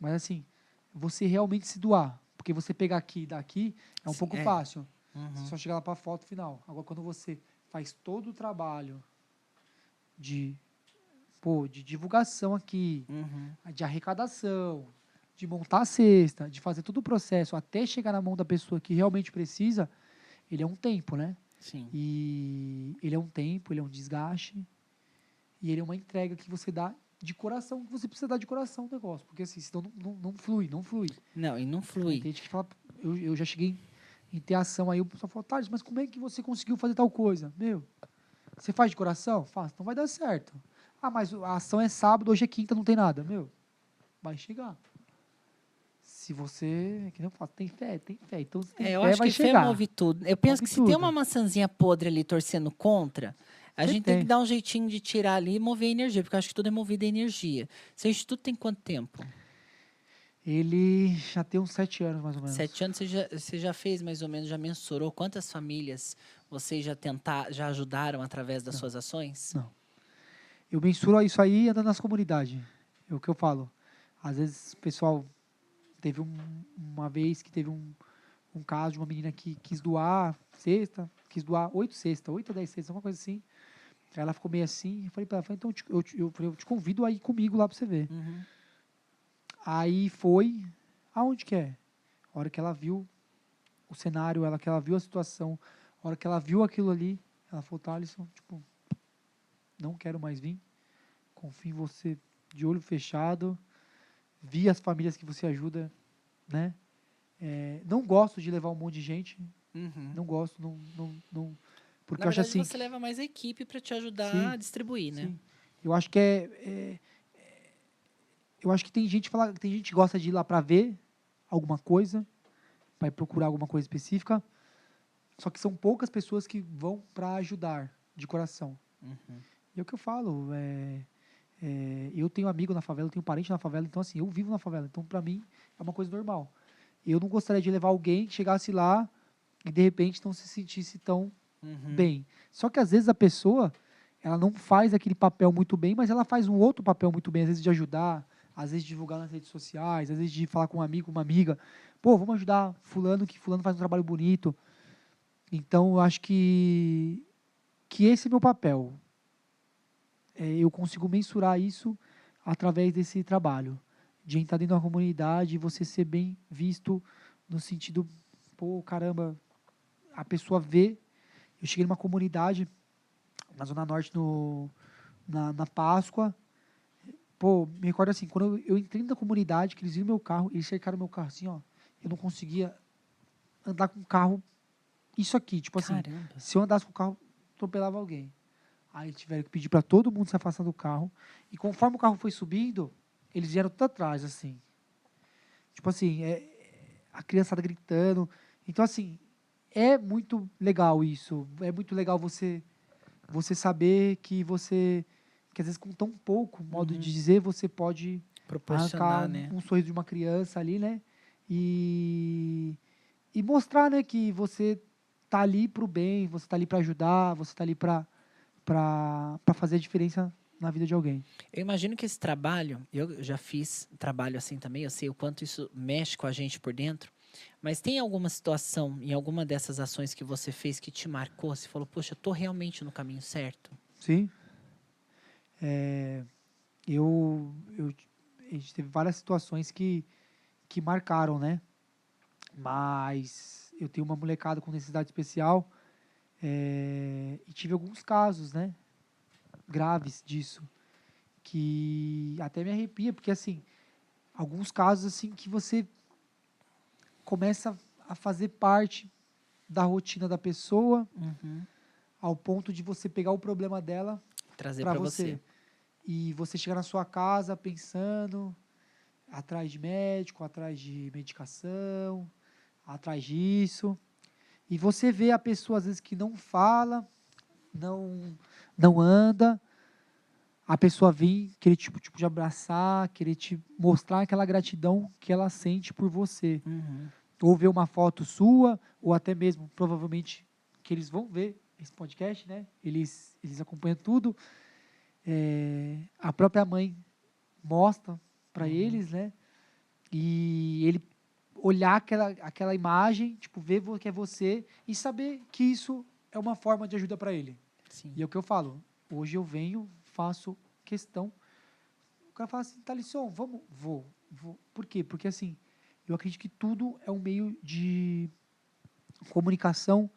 Speaker 2: Mas assim, você realmente se doar, porque você pegar aqui e daqui é um
Speaker 1: Sim,
Speaker 2: pouco
Speaker 1: é.
Speaker 2: fácil.
Speaker 1: Uhum.
Speaker 2: Você só chegar lá para a foto final. Agora, quando você faz todo o trabalho de, pô, de divulgação aqui,
Speaker 1: Uhum.
Speaker 2: de arrecadação, de montar a cesta, de fazer todo o processo até chegar na mão da pessoa que realmente precisa, ele é um tempo, né?
Speaker 1: Sim.
Speaker 2: E ele é um tempo, ele é um desgaste. E ele é uma entrega que você dá de coração, que você precisa dar de coração o negócio. Porque assim, senão não, não, não flui, não flui.
Speaker 1: Não, e não flui.
Speaker 2: Tem gente que fala, eu, eu já cheguei em ter ação aí, o pessoal fala, Thales, mas como é que você conseguiu fazer tal coisa? Meu, você faz de coração? Faz, então vai dar certo. Ah, mas a ação é sábado, hoje é quinta, não tem nada. Meu, vai chegar. Se você, que nem eu falo, tem fé, tem fé. Então, se tem
Speaker 1: É, eu
Speaker 2: fé,
Speaker 1: acho
Speaker 2: vai
Speaker 1: que fé
Speaker 2: chegar.
Speaker 1: move tudo. Eu penso
Speaker 2: Move
Speaker 1: que se tem
Speaker 2: tudo.
Speaker 1: uma maçãzinha podre ali torcendo contra, a
Speaker 2: Você
Speaker 1: gente tem.
Speaker 2: tem.
Speaker 1: que dar um jeitinho de tirar ali e mover a energia, porque eu acho que tudo é movido a energia. Seu instituto tem quanto tempo?
Speaker 2: Ele já tem uns sete anos, mais ou menos.
Speaker 1: Sete anos, você já, você já fez mais ou menos, já mensurou quantas famílias vocês já tentar, já ajudaram através das suas ações?
Speaker 2: Não. Eu mensuro isso aí andando nas comunidades. É o que eu falo. Às vezes, o pessoal teve um- uma vez que teve um, um caso de uma menina que quis doar cesta, quis doar oito cestas, oito a dez cestas, uma coisa assim. Aí ela ficou meio assim. Eu falei para ela, então eu te, eu, eu eu te convido aí comigo lá para você ver.
Speaker 1: Uhum.
Speaker 2: Aí foi. Aonde que é? A hora que ela viu o cenário, ela que ela viu a situação, a hora que ela viu aquilo ali, ela falou, Thalisson, tipo, não quero mais vir. Confio em você de olho fechado. Vi as famílias que você ajuda, né? É, não gosto de levar um monte de gente,
Speaker 1: Uhum.
Speaker 2: não gosto, não, não, não Porque
Speaker 1: Na
Speaker 2: eu acho
Speaker 1: verdade,
Speaker 2: assim.
Speaker 1: você leva mais a equipe para te ajudar
Speaker 2: Sim,
Speaker 1: a distribuir, né?
Speaker 2: Sim. Eu acho que é- é- Eu acho que tem gente que fala, tem gente que gosta de ir lá para ver alguma coisa, para procurar alguma coisa específica. Só que são poucas pessoas que vão para ajudar de coração.
Speaker 1: Uhum.
Speaker 2: E é o que eu falo. é- é, eu tenho amigo na favela, eu tenho parente na favela, então assim, eu vivo na favela. Então, para mim, é uma coisa normal. Eu não gostaria de levar alguém que chegasse lá e de repente não se sentisse tão
Speaker 1: Uhum.
Speaker 2: bem. Só que às vezes a pessoa, ela não faz aquele papel muito bem, mas ela faz um outro papel muito bem, às vezes de ajudar, às vezes divulgar nas redes sociais, às vezes de falar com um amigo, uma amiga. Pô, vamos ajudar fulano, que fulano faz um trabalho bonito. Então, eu acho que, que esse é meu papel. É, eu consigo mensurar isso através desse trabalho. De entrar dentro da comunidade e você ser bem visto no sentido, pô, caramba, a pessoa vê. Eu cheguei numa comunidade na Zona Norte, no, na, na Páscoa. Pô, me recordo assim, quando eu, eu entrei na comunidade, que eles viram meu carro, eles cercaram meu carro assim, ó. Eu não conseguia andar com o carro, isso aqui, tipo assim.
Speaker 1: Caramba.
Speaker 2: Se eu andasse com o carro, atropelava alguém. Aí tiveram que pedir para todo mundo se afastar do carro. E conforme o carro foi subindo, eles vieram tudo atrás, assim. Tipo assim, é, a criançada gritando. Então, assim, é muito legal isso. É muito legal você você saber que você, que às vezes com tão pouco, modo
Speaker 1: Uhum.
Speaker 2: de dizer, você pode
Speaker 1: Proporcionar,
Speaker 2: arrancar
Speaker 1: né?
Speaker 2: um sorriso de uma criança ali, né? E, e mostrar, né, que você tá ali pro bem, você tá ali para ajudar, você tá ali para para fazer a diferença na vida de alguém.
Speaker 1: Eu imagino que esse trabalho, eu já fiz trabalho assim também, eu sei o quanto isso mexe com a gente por dentro. Mas tem alguma situação em alguma dessas ações que você fez que te marcou? Você falou, poxa, eu tô realmente no caminho certo?
Speaker 2: Sim. É, eu, eu, a gente teve várias situações que, que marcaram, né? Mas eu tenho uma molecada com necessidade especial é, e tive alguns casos, né? Graves disso. Que até me arrepia, porque assim, alguns casos assim que você começa a fazer parte da rotina da pessoa
Speaker 1: Uhum.
Speaker 2: ao ponto de você pegar o problema dela
Speaker 1: Trazer
Speaker 2: para você.
Speaker 1: você.
Speaker 2: E você chegar na sua casa pensando atrás de médico, atrás de medicação, atrás disso. E você vê a pessoa às vezes que não fala, não não anda, a pessoa vir querer tipo, tipo de abraçar, querer te mostrar aquela gratidão que ela sente por você
Speaker 1: Uhum.
Speaker 2: ou ver uma foto sua, ou até mesmo, provavelmente, que eles vão ver esse podcast, né? Eles, eles acompanham tudo. É, a própria mãe mostra para
Speaker 1: Uhum.
Speaker 2: eles, né? E ele olhar aquela, aquela imagem, tipo, ver que é você e saber que isso é uma forma de ajuda para ele.
Speaker 1: Sim.
Speaker 2: E é o que eu falo. Hoje eu venho, faço questão. O cara fala assim, Thalisson, vamos, vou, vou. Por quê? Porque assim, eu acredito que tudo é um meio de comunicação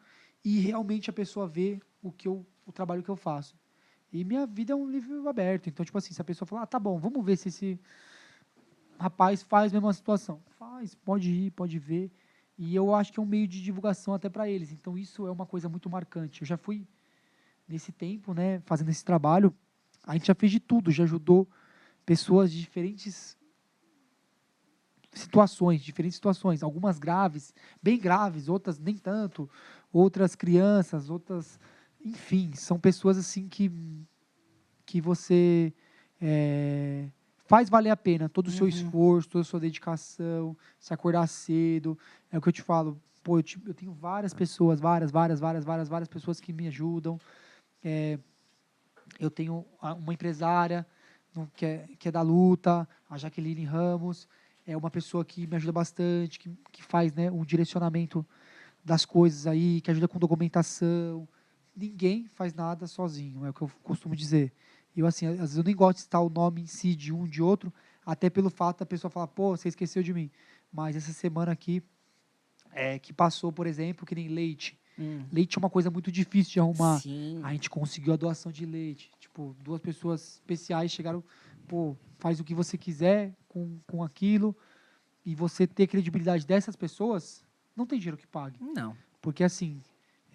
Speaker 2: e realmente a pessoa vê o que eu, o trabalho que eu faço. E minha vida é um livro aberto. Então, tipo assim, se a pessoa falar, ah, tá bom, vamos ver se esse rapaz faz a mesma situação. Faz, pode ir, pode ver. E eu acho que é um meio de divulgação até para eles. Então, isso é uma coisa muito marcante. Eu já fui nesse tempo, né, fazendo esse trabalho, a gente já fez de tudo, já ajudou pessoas de diferentes situações, diferentes situações, algumas graves, bem graves, outras nem tanto, outras crianças, outras, enfim, são pessoas assim que que você é, faz valer a pena todo o seu
Speaker 1: Uhum.
Speaker 2: esforço, toda a sua dedicação, se acordar cedo, é o que eu te falo, pô, eu, te- eu tenho várias pessoas, várias, várias, várias, várias, várias pessoas que me ajudam, é, eu tenho uma empresária que, é, que é da luta, a Jaqueline Ramos, é uma pessoa que me ajuda bastante, que, que faz né, o direcionamento das coisas aí, que ajuda com documentação. Ninguém faz nada sozinho, é o que eu costumo dizer. Eu, assim, às vezes eu nem gosto de citar o nome em si de um de outro, até pelo fato da pessoa falar, pô, você esqueceu de mim. Mas essa semana aqui, é, que passou, por exemplo, que nem leite.
Speaker 1: Hum.
Speaker 2: Leite é uma coisa muito difícil de arrumar.
Speaker 1: Sim.
Speaker 2: A gente conseguiu a doação de leite. Tipo, duas pessoas especiais chegaram, pô, faz o que você quiser com, com aquilo. E você ter credibilidade dessas pessoas, não tem dinheiro que pague.
Speaker 1: Não.
Speaker 2: Porque, assim,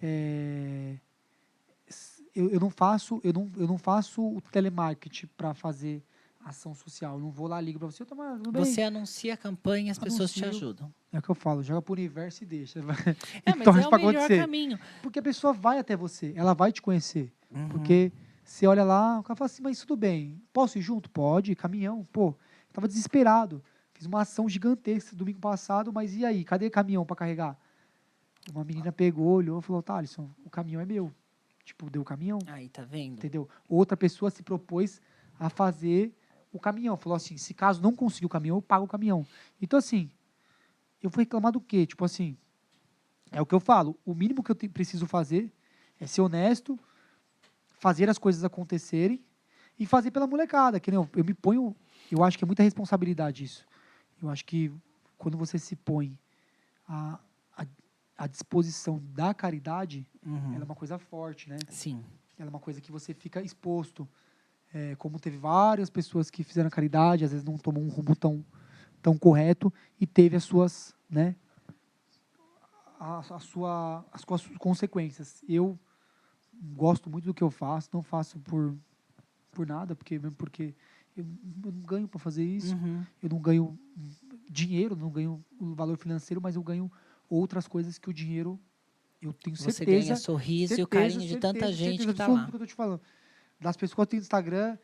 Speaker 2: é, eu, eu não faço, eu não, eu não faço o telemarketing para fazer ação social. Eu não vou lá, ligo para você, mas, tudo bem.
Speaker 1: Você anuncia a campanha, as pessoas te
Speaker 2: Anuncio.
Speaker 1: ajudam.
Speaker 2: É o que eu falo, joga pro universo e deixa.
Speaker 1: É, mas
Speaker 2: Torce
Speaker 1: é o melhor
Speaker 2: acontecer.
Speaker 1: caminho.
Speaker 2: Porque a pessoa vai até você, ela vai te conhecer.
Speaker 1: Uhum.
Speaker 2: Porque você olha lá, o cara fala assim, mas tudo bem, posso ir junto? Pode, caminhão. Pô, eu tava desesperado. Fiz uma ação gigantesca domingo passado, mas e aí? Cadê caminhão para carregar? Uma menina pegou, olhou e falou, Thalisson, o caminhão é meu. Tipo, deu o caminhão,
Speaker 1: Aí, tá vendo?
Speaker 2: entendeu? Outra pessoa se propôs a fazer o caminhão. Falou assim, se caso não conseguir o caminhão, eu pago o caminhão. Então, assim, eu vou reclamar do quê? Tipo assim, é o que eu falo. O mínimo que eu te- preciso fazer é ser honesto, fazer as coisas acontecerem e fazer pela molecada. Que nem eu, eu me ponho. Eu acho que é muita responsabilidade isso. Eu acho que quando você se põe à, à disposição da caridade,
Speaker 1: Uhum.
Speaker 2: ela é uma coisa forte, né?
Speaker 1: Sim.
Speaker 2: Ela é uma coisa que você fica exposto. É, como teve várias pessoas que fizeram caridade, às vezes não tomou um rumo tão, tão correto e teve as suas, né, a, a sua, as suas consequências. Eu gosto muito do que eu faço, não faço por, por nada, porque mesmo porque eu, eu não ganho para fazer isso,
Speaker 1: Uhum.
Speaker 2: eu não ganho dinheiro, não ganho o valor financeiro, mas eu ganho outras coisas que o dinheiro eu tenho
Speaker 1: Você
Speaker 2: certeza
Speaker 1: ganha sorriso e o
Speaker 2: certeza,
Speaker 1: carinho de
Speaker 2: certeza,
Speaker 1: tanta gente
Speaker 2: certeza
Speaker 1: que tá
Speaker 2: absoluta
Speaker 1: lá.
Speaker 2: que eu tô te falando. Das pessoas que têm Instagram,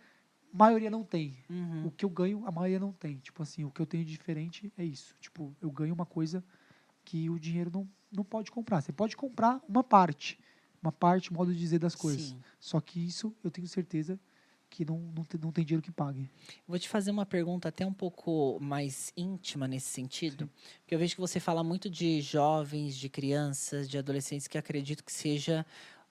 Speaker 2: a maioria não tem.
Speaker 1: Uhum.
Speaker 2: O que eu ganho, a maioria não tem. Tipo assim, o que eu tenho de diferente é isso. Tipo, eu ganho uma coisa que o dinheiro não, não pode comprar. Você pode comprar uma parte. Uma parte, modo de dizer das coisas.
Speaker 1: Sim.
Speaker 2: Só que isso eu tenho certeza que não, não, tem, não tem dinheiro que pague.
Speaker 1: Vou te fazer uma pergunta até um pouco mais íntima nesse sentido, porque eu vejo que você fala muito de jovens, de crianças, de adolescentes que acredito que seja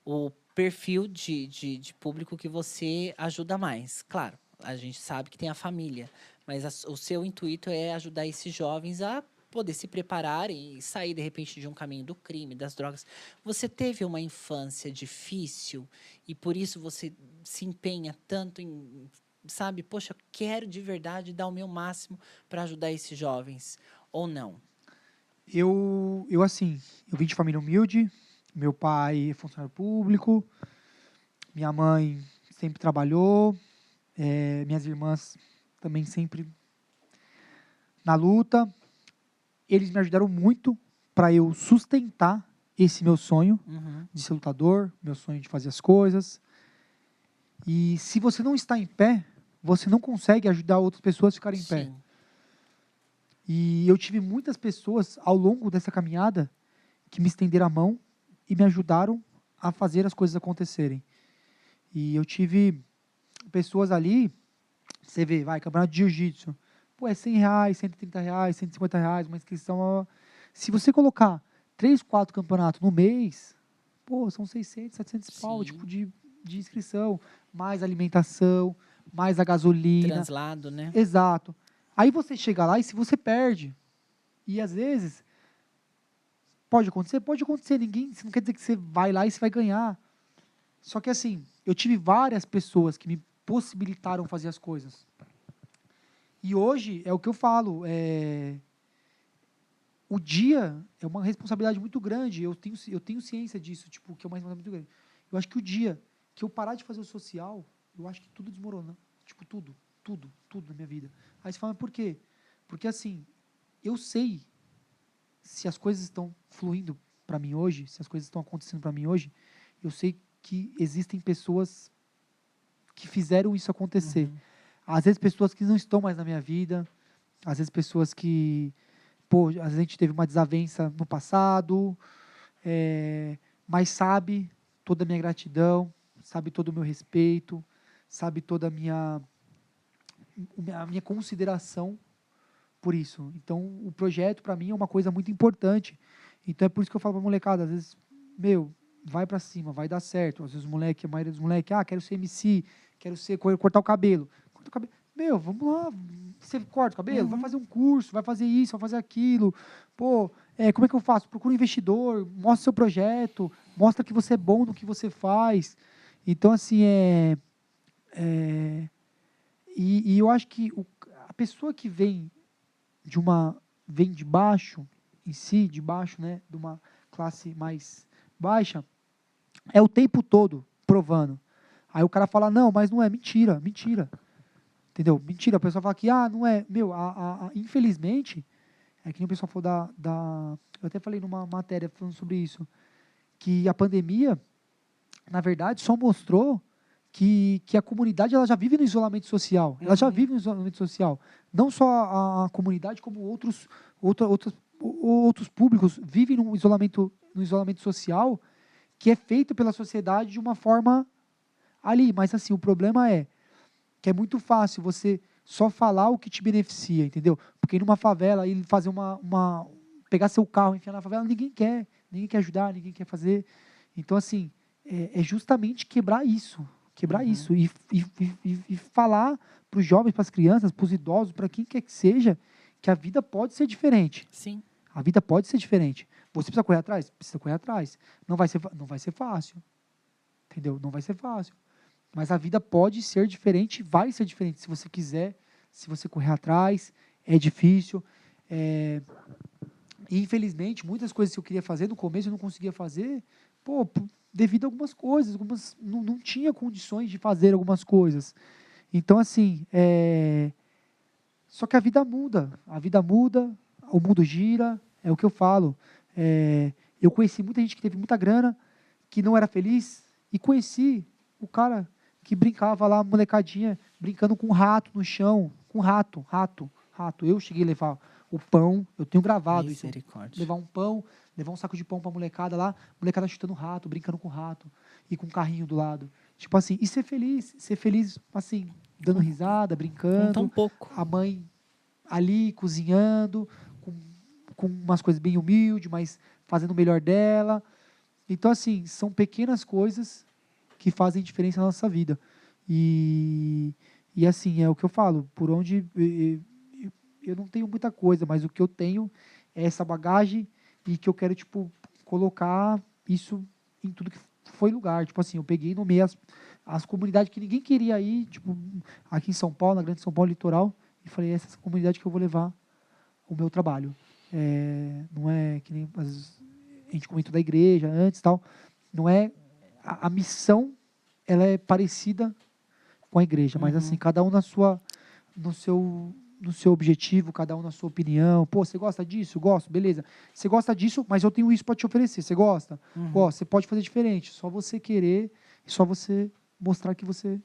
Speaker 1: o perfil de, de, de público que você ajuda mais. Claro, a gente sabe que tem a família, mas a- o seu intuito é ajudar esses jovens a poder se prepararem e sair de repente de um caminho do crime, das drogas. Você teve uma infância difícil e por isso você se empenha tanto em sabe, poxa, eu quero de verdade dar o meu máximo para ajudar esses jovens, ou não?
Speaker 2: Eu, eu assim, eu vim de família humilde. Meu pai é funcionário público. Minha mãe sempre trabalhou. eh, minhas irmãs também sempre na luta. Eles me ajudaram muito para eu sustentar esse meu sonho
Speaker 1: Uhum.
Speaker 2: de ser lutador, meu sonho de fazer as coisas. E se você não está em pé, você não consegue ajudar outras pessoas a ficarem em pé.
Speaker 1: Sim.
Speaker 2: E eu tive muitas pessoas ao longo dessa caminhada que me estenderam a mão e me ajudaram a fazer as coisas acontecerem. E eu tive pessoas ali, você vê, vai, campeonato de jiu-jitsu, pô, é 100 reais, 130 reais, 150 reais, uma inscrição. Se você colocar três, quatro campeonatos no mês, pô, são 600, 700 pau,
Speaker 1: Sim.
Speaker 2: tipo, de, de inscrição, mais alimentação, mais a gasolina.
Speaker 1: Translado, né?
Speaker 2: Exato. Aí você chega lá e se você perde. E às vezes pode acontecer, pode acontecer, ninguém, isso não quer dizer que você vai lá e você vai ganhar. Só que assim, eu tive várias pessoas que me possibilitaram fazer as coisas. E hoje é o que eu falo, é o dia é uma responsabilidade muito grande. Eu tenho, eu tenho ciência disso, tipo, que é uma responsabilidade muito grande. Eu acho que o dia que eu parar de fazer o social, eu acho que tudo desmorona. Tipo, tudo, tudo, tudo na minha vida. Aí você fala, mas por quê? Porque assim, eu sei se as coisas estão fluindo para mim hoje, se as coisas estão acontecendo para mim hoje, eu sei que existem pessoas que fizeram isso acontecer.
Speaker 1: Uhum.
Speaker 2: Às vezes pessoas que não estão mais na minha vida, às vezes pessoas que, pô, às vezes a gente teve uma desavença no passado, é, mas sabe toda a minha gratidão, sabe todo o meu respeito, sabe toda a minha a minha consideração por isso. Então, o projeto para mim é uma coisa muito importante. Então é por isso que eu falo para molecada, às vezes, meu, vai para cima, vai dar certo. Às vezes os moleque, a maioria dos moleques, ah, quero ser MC, quero ser co- cortar o cabelo. Corta o cabelo. Meu, vamos lá, você corta o cabelo, vai
Speaker 1: Uhum.
Speaker 2: fazer um curso, vai fazer isso, vai fazer aquilo. Pô, é, como é que eu faço? Procura um investidor, mostra seu projeto, mostra que você é bom no que você faz. Então, assim, é. é e, e eu acho que o- a pessoa que vem de uma. vem de baixo, em si, de baixo, né? De uma classe mais baixa, é o tempo todo provando. Aí o cara fala, não, mas não é, mentira, mentira. Entendeu? Mentira, a pessoa fala que, ah, não é. Meu, a, a, a, infelizmente, é que nem o pessoal falou da, da. Eu até falei numa matéria falando sobre isso, que a pandemia, na verdade, só mostrou que, que a comunidade ela já vive no isolamento social. Ela já uhum. vive no isolamento social. Não só a, a comunidade, como outros, outra, outros, outros públicos vivem no isolamento, no isolamento social que é feito pela sociedade de uma forma ali. Mas assim, o problema é que é muito fácil você só falar o que te beneficia, entendeu? Porque numa favela, ele fazer uma, uma pegar seu carro, enfiar na favela, ninguém quer, ninguém quer ajudar, ninguém quer fazer. Então assim, é, é justamente quebrar isso, Quebrar uhum. isso e, e, e, e falar para os jovens, para as crianças, para os idosos, para quem quer que seja, que a vida pode ser diferente.
Speaker 1: Sim.
Speaker 2: A vida pode ser diferente. Você precisa correr atrás? Precisa correr atrás. Não vai ser, não vai ser fácil. Entendeu? Não vai ser fácil. Mas a vida pode ser diferente, vai ser diferente. Se você quiser, se você correr atrás, é difícil. É... E, infelizmente, muitas coisas que eu queria fazer no começo eu não conseguia fazer. Pô, devido a algumas coisas, algumas, não, não tinha condições de fazer algumas coisas. Então, assim, é... só que a vida muda, a vida muda, o mundo gira, é o que eu falo. É... Eu conheci muita gente que teve muita grana, que não era feliz, e conheci o cara que brincava lá, molecadinha, brincando com rato no chão, com rato, rato, rato. Eu cheguei a levar o pão, eu tenho gravado isso. Levar um pão, levar um saco de pão pra molecada lá, molecada chutando rato, brincando com rato, e com um carrinho do lado. Tipo assim, e ser feliz, ser feliz, assim, dando risada, brincando.
Speaker 1: Um pouco.
Speaker 2: A mãe ali cozinhando, com, com umas coisas bem humildes, mas fazendo o melhor dela. Então, assim, são pequenas coisas que fazem diferença na nossa vida. E, e assim, é o que eu falo, por onde eu não tenho muita coisa, mas o que eu tenho é essa bagagem e que eu quero tipo colocar isso em tudo que foi lugar. Tipo assim, eu peguei no meio as, as comunidades que ninguém queria ir, tipo aqui em São Paulo, na Grande São Paulo Litoral, e falei essa é essa comunidade que eu vou levar o meu trabalho. É, não é que nem as, a gente comentou da igreja antes, tal. Não é a, a missão, ela é parecida com a igreja, mas uhum. assim cada um na sua no seu no seu objetivo, cada um na sua opinião. Pô, você gosta disso? Gosto, beleza. Você gosta disso, mas eu tenho isso para te oferecer. Você gosta? Uhum. Gosta. Você pode fazer diferente. Só você querer e só você mostrar que você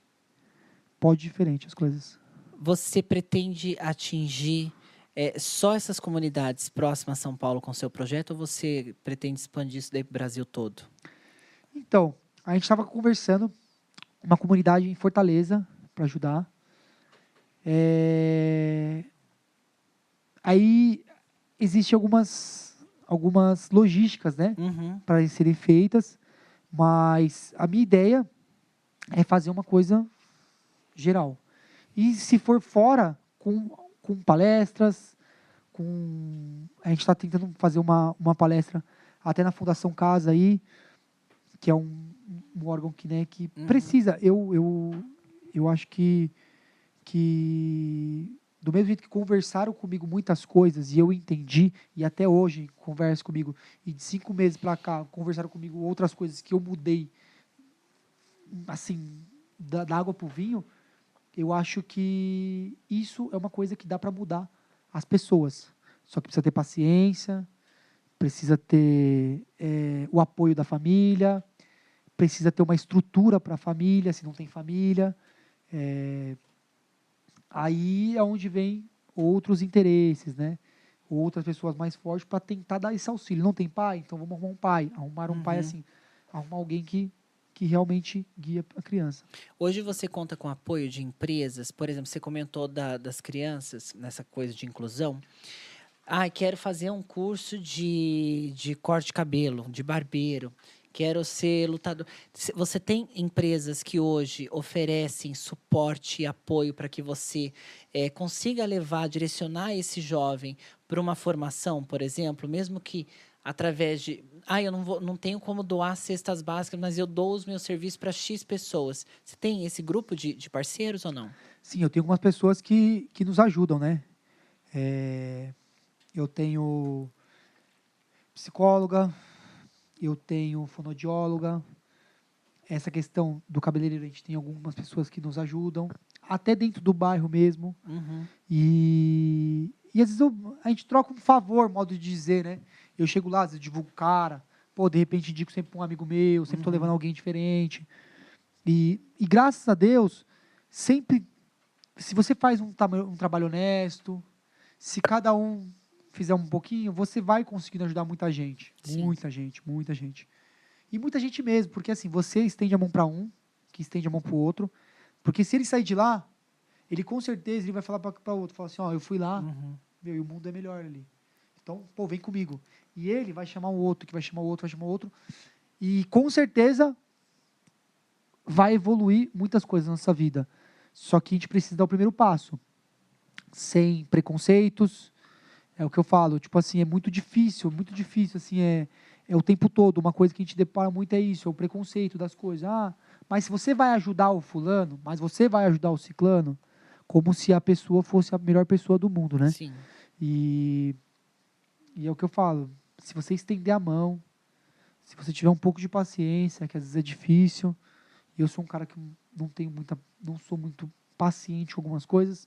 Speaker 2: pode diferente as coisas.
Speaker 1: Você pretende atingir é, só essas comunidades próximas a São Paulo com seu projeto ou você pretende expandir isso daí para o Brasil todo?
Speaker 2: Então, a gente estava conversando uma comunidade em Fortaleza para ajudar. É... Aí existem algumas, algumas logísticas né,
Speaker 1: uhum.
Speaker 2: para serem feitas, mas a minha ideia é fazer uma coisa geral. E se for fora, com, com palestras, com a gente está tentando fazer uma, uma palestra até na Fundação Casa aí, que é um, um órgão que, né, que uhum. precisa. Eu, eu, eu acho que que do mesmo jeito que conversaram comigo muitas coisas e eu entendi e até hoje conversa comigo e de cinco meses para cá conversaram comigo outras coisas que eu mudei assim da, da água para o vinho eu acho que isso é uma coisa que dá para mudar as pessoas só que precisa ter paciência precisa ter é, o apoio da família precisa ter uma estrutura para a família se não tem família é, Aí é onde vem outros interesses, né? Outras pessoas mais fortes para tentar dar esse auxílio. Não tem pai? Então vamos arrumar um pai. Arrumar um uhum. pai assim. Arrumar alguém que, que realmente guia a criança.
Speaker 1: Hoje você conta com apoio de empresas? Por exemplo, você comentou da, das crianças, nessa coisa de inclusão. Ah, quero fazer um curso de, de corte de cabelo, de barbeiro quero ser lutador. Você tem empresas que hoje oferecem suporte e apoio para que você é, consiga levar, direcionar esse jovem para uma formação, por exemplo, mesmo que através de. Ah, eu não, vou, não tenho como doar cestas básicas, mas eu dou os meus serviços para X pessoas. Você tem esse grupo de, de parceiros ou não?
Speaker 2: Sim, eu tenho algumas pessoas que, que nos ajudam, né? É, eu tenho psicóloga, eu tenho fonodióloga, essa questão do cabeleireiro, a gente tem algumas pessoas que nos ajudam, até dentro do bairro mesmo.
Speaker 1: Uhum.
Speaker 2: E, e às vezes eu- a gente troca um favor, modo de dizer, né? Eu chego lá, às vezes divulgo o cara, pô, de repente indico sempre um amigo meu, sempre tô
Speaker 1: Uhum.
Speaker 2: levando alguém diferente. E, e graças a Deus, sempre, se você faz um, um trabalho honesto, se cada um fizer um pouquinho, você vai conseguindo ajudar muita gente.
Speaker 1: Sim.
Speaker 2: Muita gente, muita gente. E muita gente mesmo, porque assim, você estende a mão para um, que estende a mão para o outro, porque se ele sair de lá, ele com certeza ele vai falar para outro, falar assim, ó, eu fui lá,
Speaker 1: Uhum.
Speaker 2: meu, e o mundo é melhor ali. Então, pô, vem comigo. E ele vai chamar o outro, que vai chamar o outro, vai chamar o outro. E com certeza vai evoluir muitas coisas na nossa vida. Só que a gente precisa dar o primeiro passo. Sem preconceitos. É o que eu falo, tipo assim, é muito difícil, muito difícil, assim, é, é o tempo todo. Uma coisa que a gente depara muito é isso, é o preconceito das coisas. Ah, mas se você vai ajudar o fulano, mas você vai ajudar o ciclano, como se a pessoa fosse a melhor pessoa do mundo, né?
Speaker 1: Sim.
Speaker 2: E, e é o que eu falo. Se você estender a mão, se você tiver um pouco de paciência, que às vezes é difícil. e Eu sou um cara que não tenho muita, não sou muito paciente com algumas coisas.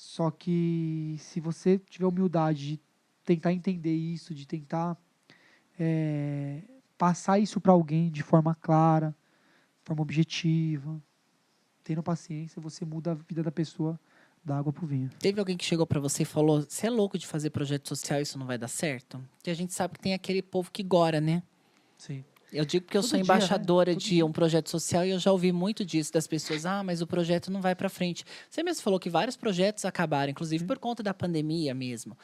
Speaker 2: Só que se você tiver humildade de tentar entender isso, de tentar é, passar isso para alguém de forma clara, de forma objetiva, tendo paciência, você muda a vida da pessoa da água pro vinho.
Speaker 1: Teve alguém que chegou pra você e falou: você é louco de fazer projeto social, isso não vai dar certo? Porque a gente sabe que tem aquele povo que gora, né?
Speaker 2: Sim.
Speaker 1: Eu digo porque eu
Speaker 2: Todo
Speaker 1: sou
Speaker 2: dia, né?
Speaker 1: embaixadora
Speaker 2: Todo
Speaker 1: de
Speaker 2: dia.
Speaker 1: um projeto social e eu já ouvi muito disso das pessoas. Ah, mas o projeto não vai para frente. Você mesmo falou que vários projetos acabaram, inclusive por conta da pandemia mesmo.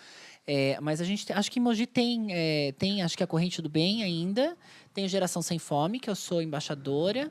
Speaker 1: É, mas a gente acho que em Mogi tem, é, tem acho que a corrente do bem ainda, tem Geração Sem Fome, que eu sou embaixadora.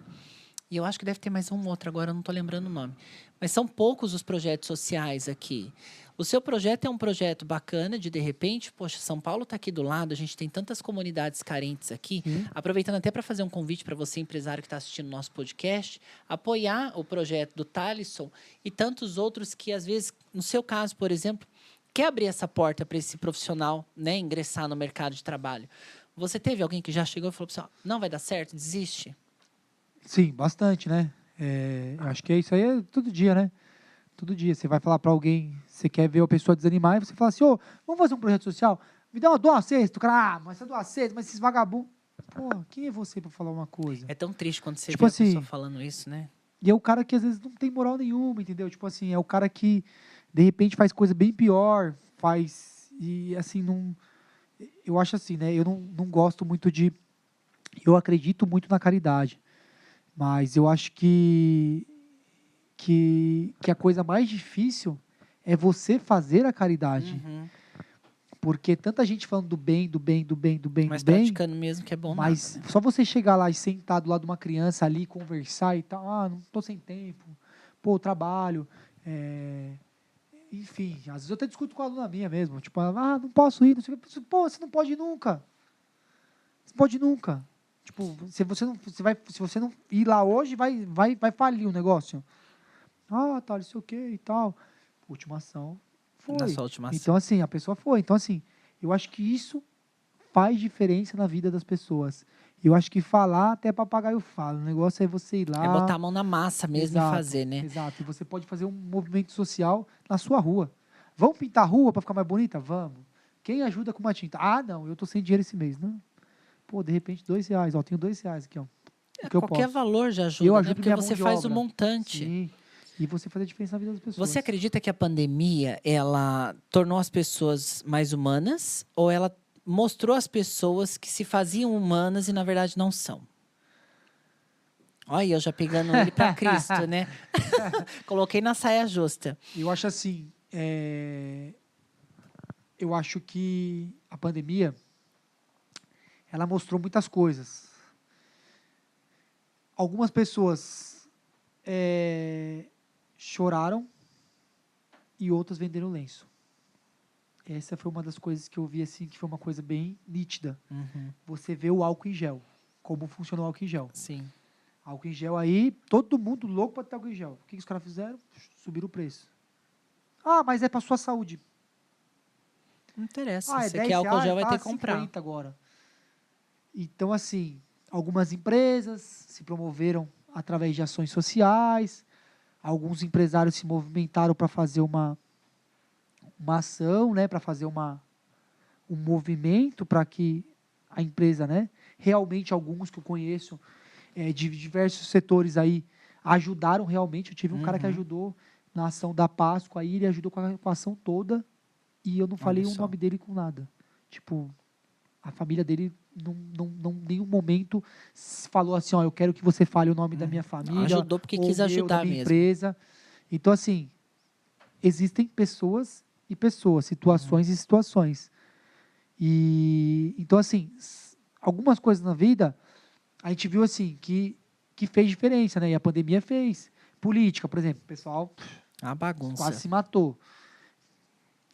Speaker 1: E eu acho que deve ter mais um outro agora, eu não estou lembrando o nome. Mas são poucos os projetos sociais aqui. O seu projeto é um projeto bacana de de repente, poxa, São Paulo está aqui do lado, a gente tem tantas comunidades carentes aqui.
Speaker 2: Sim.
Speaker 1: Aproveitando até para fazer um convite para você, empresário que está assistindo nosso podcast, apoiar o projeto do Talisson e tantos outros que, às vezes, no seu caso, por exemplo, quer abrir essa porta para esse profissional né, ingressar no mercado de trabalho. Você teve alguém que já chegou e falou para você, não vai dar certo, desiste?
Speaker 2: Sim, bastante, né? É, acho que é isso aí é todo dia, né? Todo dia. Você vai falar para alguém, você quer ver a pessoa desanimar, e você fala assim, ô, vamos fazer um projeto social? Me dá uma, dou uma cesta. O cara, ah, mas você dá uma cesta, mas esses vagabundos. Pô, quem é você para falar uma coisa?
Speaker 1: É tão triste quando você
Speaker 2: Tipo
Speaker 1: vê
Speaker 2: assim,
Speaker 1: a pessoa falando isso, né?
Speaker 2: E é o cara que às vezes não tem moral nenhuma, entendeu? Tipo assim, é o cara que de repente faz coisa bem pior, faz. E assim, não. Eu acho assim, né? Eu não, não gosto muito de. Eu acredito muito na caridade. Mas eu acho que. Que, que a coisa mais difícil é você fazer a caridade.
Speaker 1: Uhum.
Speaker 2: Porque tanta gente falando do bem, do bem, do bem, do bem,
Speaker 1: Mas
Speaker 2: do bem.
Speaker 1: praticando mesmo que é bom
Speaker 2: Mas
Speaker 1: nada, né?
Speaker 2: só você chegar lá e sentar do lado de uma criança ali, conversar e tal, ah, não tô sem tempo, pô, trabalho, é, enfim, às vezes eu até discuto com a aluna minha mesmo, tipo, ah, não posso ir, não sei pô, você não pode ir nunca, você não pode ir nunca, tipo, se você não, você vai, se você não ir lá hoje, vai, vai, vai falir o negócio, ah, tá, não sei o que e tal, última ação, foi,
Speaker 1: Na sua última ação.
Speaker 2: então, assim, a pessoa foi. Então, assim, eu acho que isso faz diferença na vida das pessoas. Eu acho que falar até papagaio fala. O negócio é você ir lá.
Speaker 1: É botar a mão na massa mesmo
Speaker 2: Exato,
Speaker 1: e fazer, né?
Speaker 2: Exato. E você pode fazer um movimento social na sua rua. Vamos pintar a rua para ficar mais bonita? Vamos. Quem ajuda com uma tinta? Ah, não, eu tô sem dinheiro esse mês. Não. Pô, de repente, dois reais. Ó, tenho dois reais aqui, ó. O eu
Speaker 1: Qualquer valor já ajuda,
Speaker 2: Eu
Speaker 1: né?
Speaker 2: ajudo
Speaker 1: Porque
Speaker 2: minha mão
Speaker 1: você faz o
Speaker 2: obra.
Speaker 1: montante.
Speaker 2: Sim. E você faz a diferença na vida das pessoas.
Speaker 1: Você acredita que a pandemia ela tornou as pessoas mais humanas ou ela mostrou às pessoas que se faziam humanas e na verdade não são? Olha, eu já pegando ele para Cristo, né? Coloquei na saia justa.
Speaker 2: Eu acho assim, é, eu acho que a pandemia ela mostrou muitas coisas. Algumas pessoas é, choraram e outras venderam lenço. Essa foi uma das coisas que eu vi assim que foi uma coisa bem nítida.
Speaker 1: Uhum,
Speaker 2: Você vê o álcool em gel, como funciona o álcool em gel.
Speaker 1: sim.
Speaker 2: Álcool em gel aí, todo mundo louco para ter álcool em gel. O que, que os caras fizeram? Subiram o preço. Ah, mas é para sua saúde.
Speaker 1: Não interessa.
Speaker 2: Ah, é
Speaker 1: Você
Speaker 2: 10
Speaker 1: quer álcool
Speaker 2: reais,
Speaker 1: gel, vai
Speaker 2: tá
Speaker 1: ter que comprar.
Speaker 2: 50 agora. Então, assim, Algumas empresas se promoveram através de ações sociais, alguns empresários se movimentaram para fazer uma, uma ação, né, para fazer uma, um movimento para que a empresa, né, realmente alguns que eu conheço é, de diversos setores aí ajudaram realmente. Eu tive um uhum. cara que uhum. ajudou na ação da Páscoa, aí ele ajudou com a, com a ação toda e eu não falei o nome dele com nada. Tipo, a família dele não, não, não nenhum momento falou assim, ó, eu quero que você fale o nome da minha família.
Speaker 1: Ajudou porque quis meu, ajudar da minha
Speaker 2: mesmo. empresa. Então, assim, existem pessoas e pessoas, situações e situações. E então, assim, algumas coisas na vida a gente viu assim que que fez diferença, né? E a pandemia fez. Política, por exemplo, o pessoal
Speaker 1: a bagunça.
Speaker 2: quase se matou.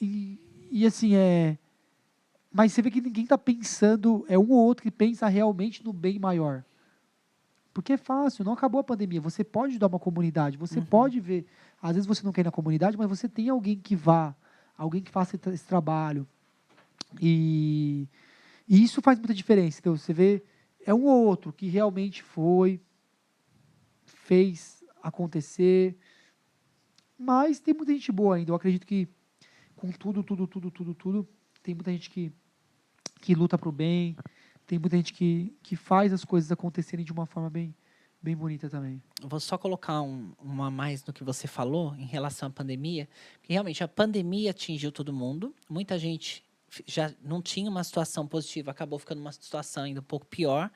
Speaker 2: E, e assim é mas você vê que ninguém está pensando, é um ou outro que pensa realmente no bem maior. Porque é fácil, não acabou a pandemia. Você pode dar uma comunidade, você uhum. pode ver. Às vezes você não quer ir na comunidade, mas você tem alguém que vá, alguém que faça esse trabalho. E, e isso faz muita diferença. Então, você vê, é um ou outro que realmente foi, fez acontecer. Mas tem muita gente boa ainda. Eu acredito que com tudo, tudo, tudo, tudo, tudo, tem muita gente que que luta para o bem. Tem muita gente que, que faz as coisas acontecerem de uma forma bem, bem bonita também.
Speaker 1: Vou só colocar um, uma mais no que você falou em relação à pandemia, realmente a pandemia atingiu todo mundo. Muita gente já não tinha uma situação positiva, acabou ficando uma situação ainda um pouco pior.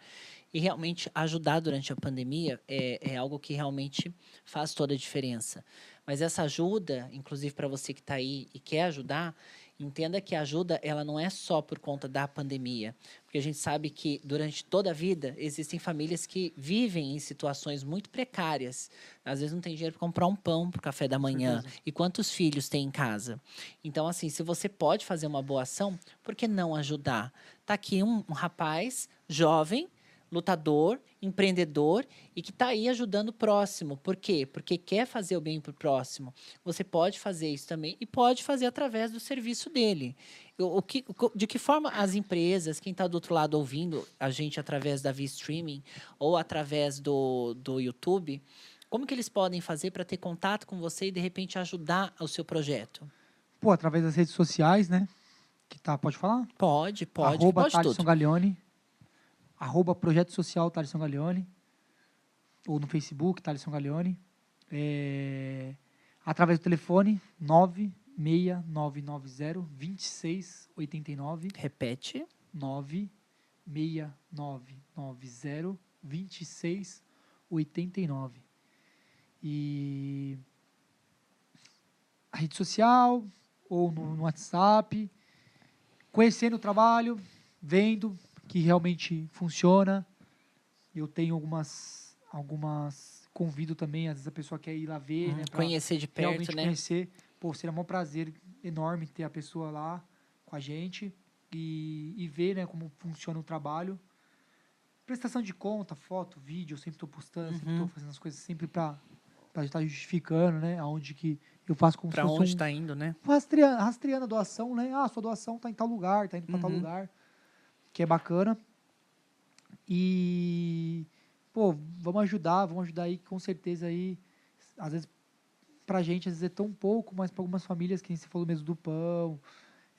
Speaker 1: E realmente ajudar durante a pandemia é, é algo que realmente faz toda a diferença. Mas essa ajuda, inclusive para você que está aí e quer ajudar, Entenda que a ajuda ela não é só por conta da pandemia, porque a gente sabe que durante toda a vida existem famílias que vivem em situações muito precárias. Às vezes não tem dinheiro para comprar um pão para o café da manhã. E quantos filhos tem em casa? Então, assim, se você pode fazer uma boa ação, por que não ajudar? Tá aqui um, um rapaz jovem lutador, empreendedor e que está aí ajudando o próximo. Por quê? Porque quer fazer o bem para o próximo. Você pode fazer isso também e pode fazer através do serviço dele. O, que, de que forma as empresas, quem está do outro lado ouvindo a gente através da via streaming ou através do, do YouTube, como que eles podem fazer para ter contato com você e de repente ajudar o seu projeto?
Speaker 2: Pô, através das redes sociais, né? Que tá, pode falar?
Speaker 1: Pode, pode.
Speaker 2: Arroba
Speaker 1: pode
Speaker 2: Gaglione arroba Projeto Social Thaleson Gaglione, ou no Facebook, Thaleson Gaglione, é, através do telefone 96990 2689.
Speaker 1: Repete.
Speaker 2: 96990 2689. E a rede social, ou no, no WhatsApp, conhecendo o trabalho, vendo, que realmente funciona. Eu tenho algumas, algumas convido também, às vezes a pessoa quer ir lá ver,
Speaker 1: hum,
Speaker 2: né?
Speaker 1: Conhecer de perto,
Speaker 2: realmente
Speaker 1: né?
Speaker 2: conhecer. Pô, seria um prazer enorme ter a pessoa lá com a gente e, e ver, né, como funciona o trabalho. Prestação de conta, foto, vídeo, eu sempre estou postando, uhum. sempre estou fazendo as coisas sempre para para estar justificando, né, aonde que eu faço como
Speaker 1: Para onde está um, indo, né?
Speaker 2: Rastreando, rastreando a doação, né? Ah, sua doação está em tal lugar, está indo para uhum. tal lugar que é bacana. E, pô, vamos ajudar, vamos ajudar aí, com certeza aí, às vezes pra gente, às vezes é tão pouco, mas para algumas famílias, que você falou mesmo do pão,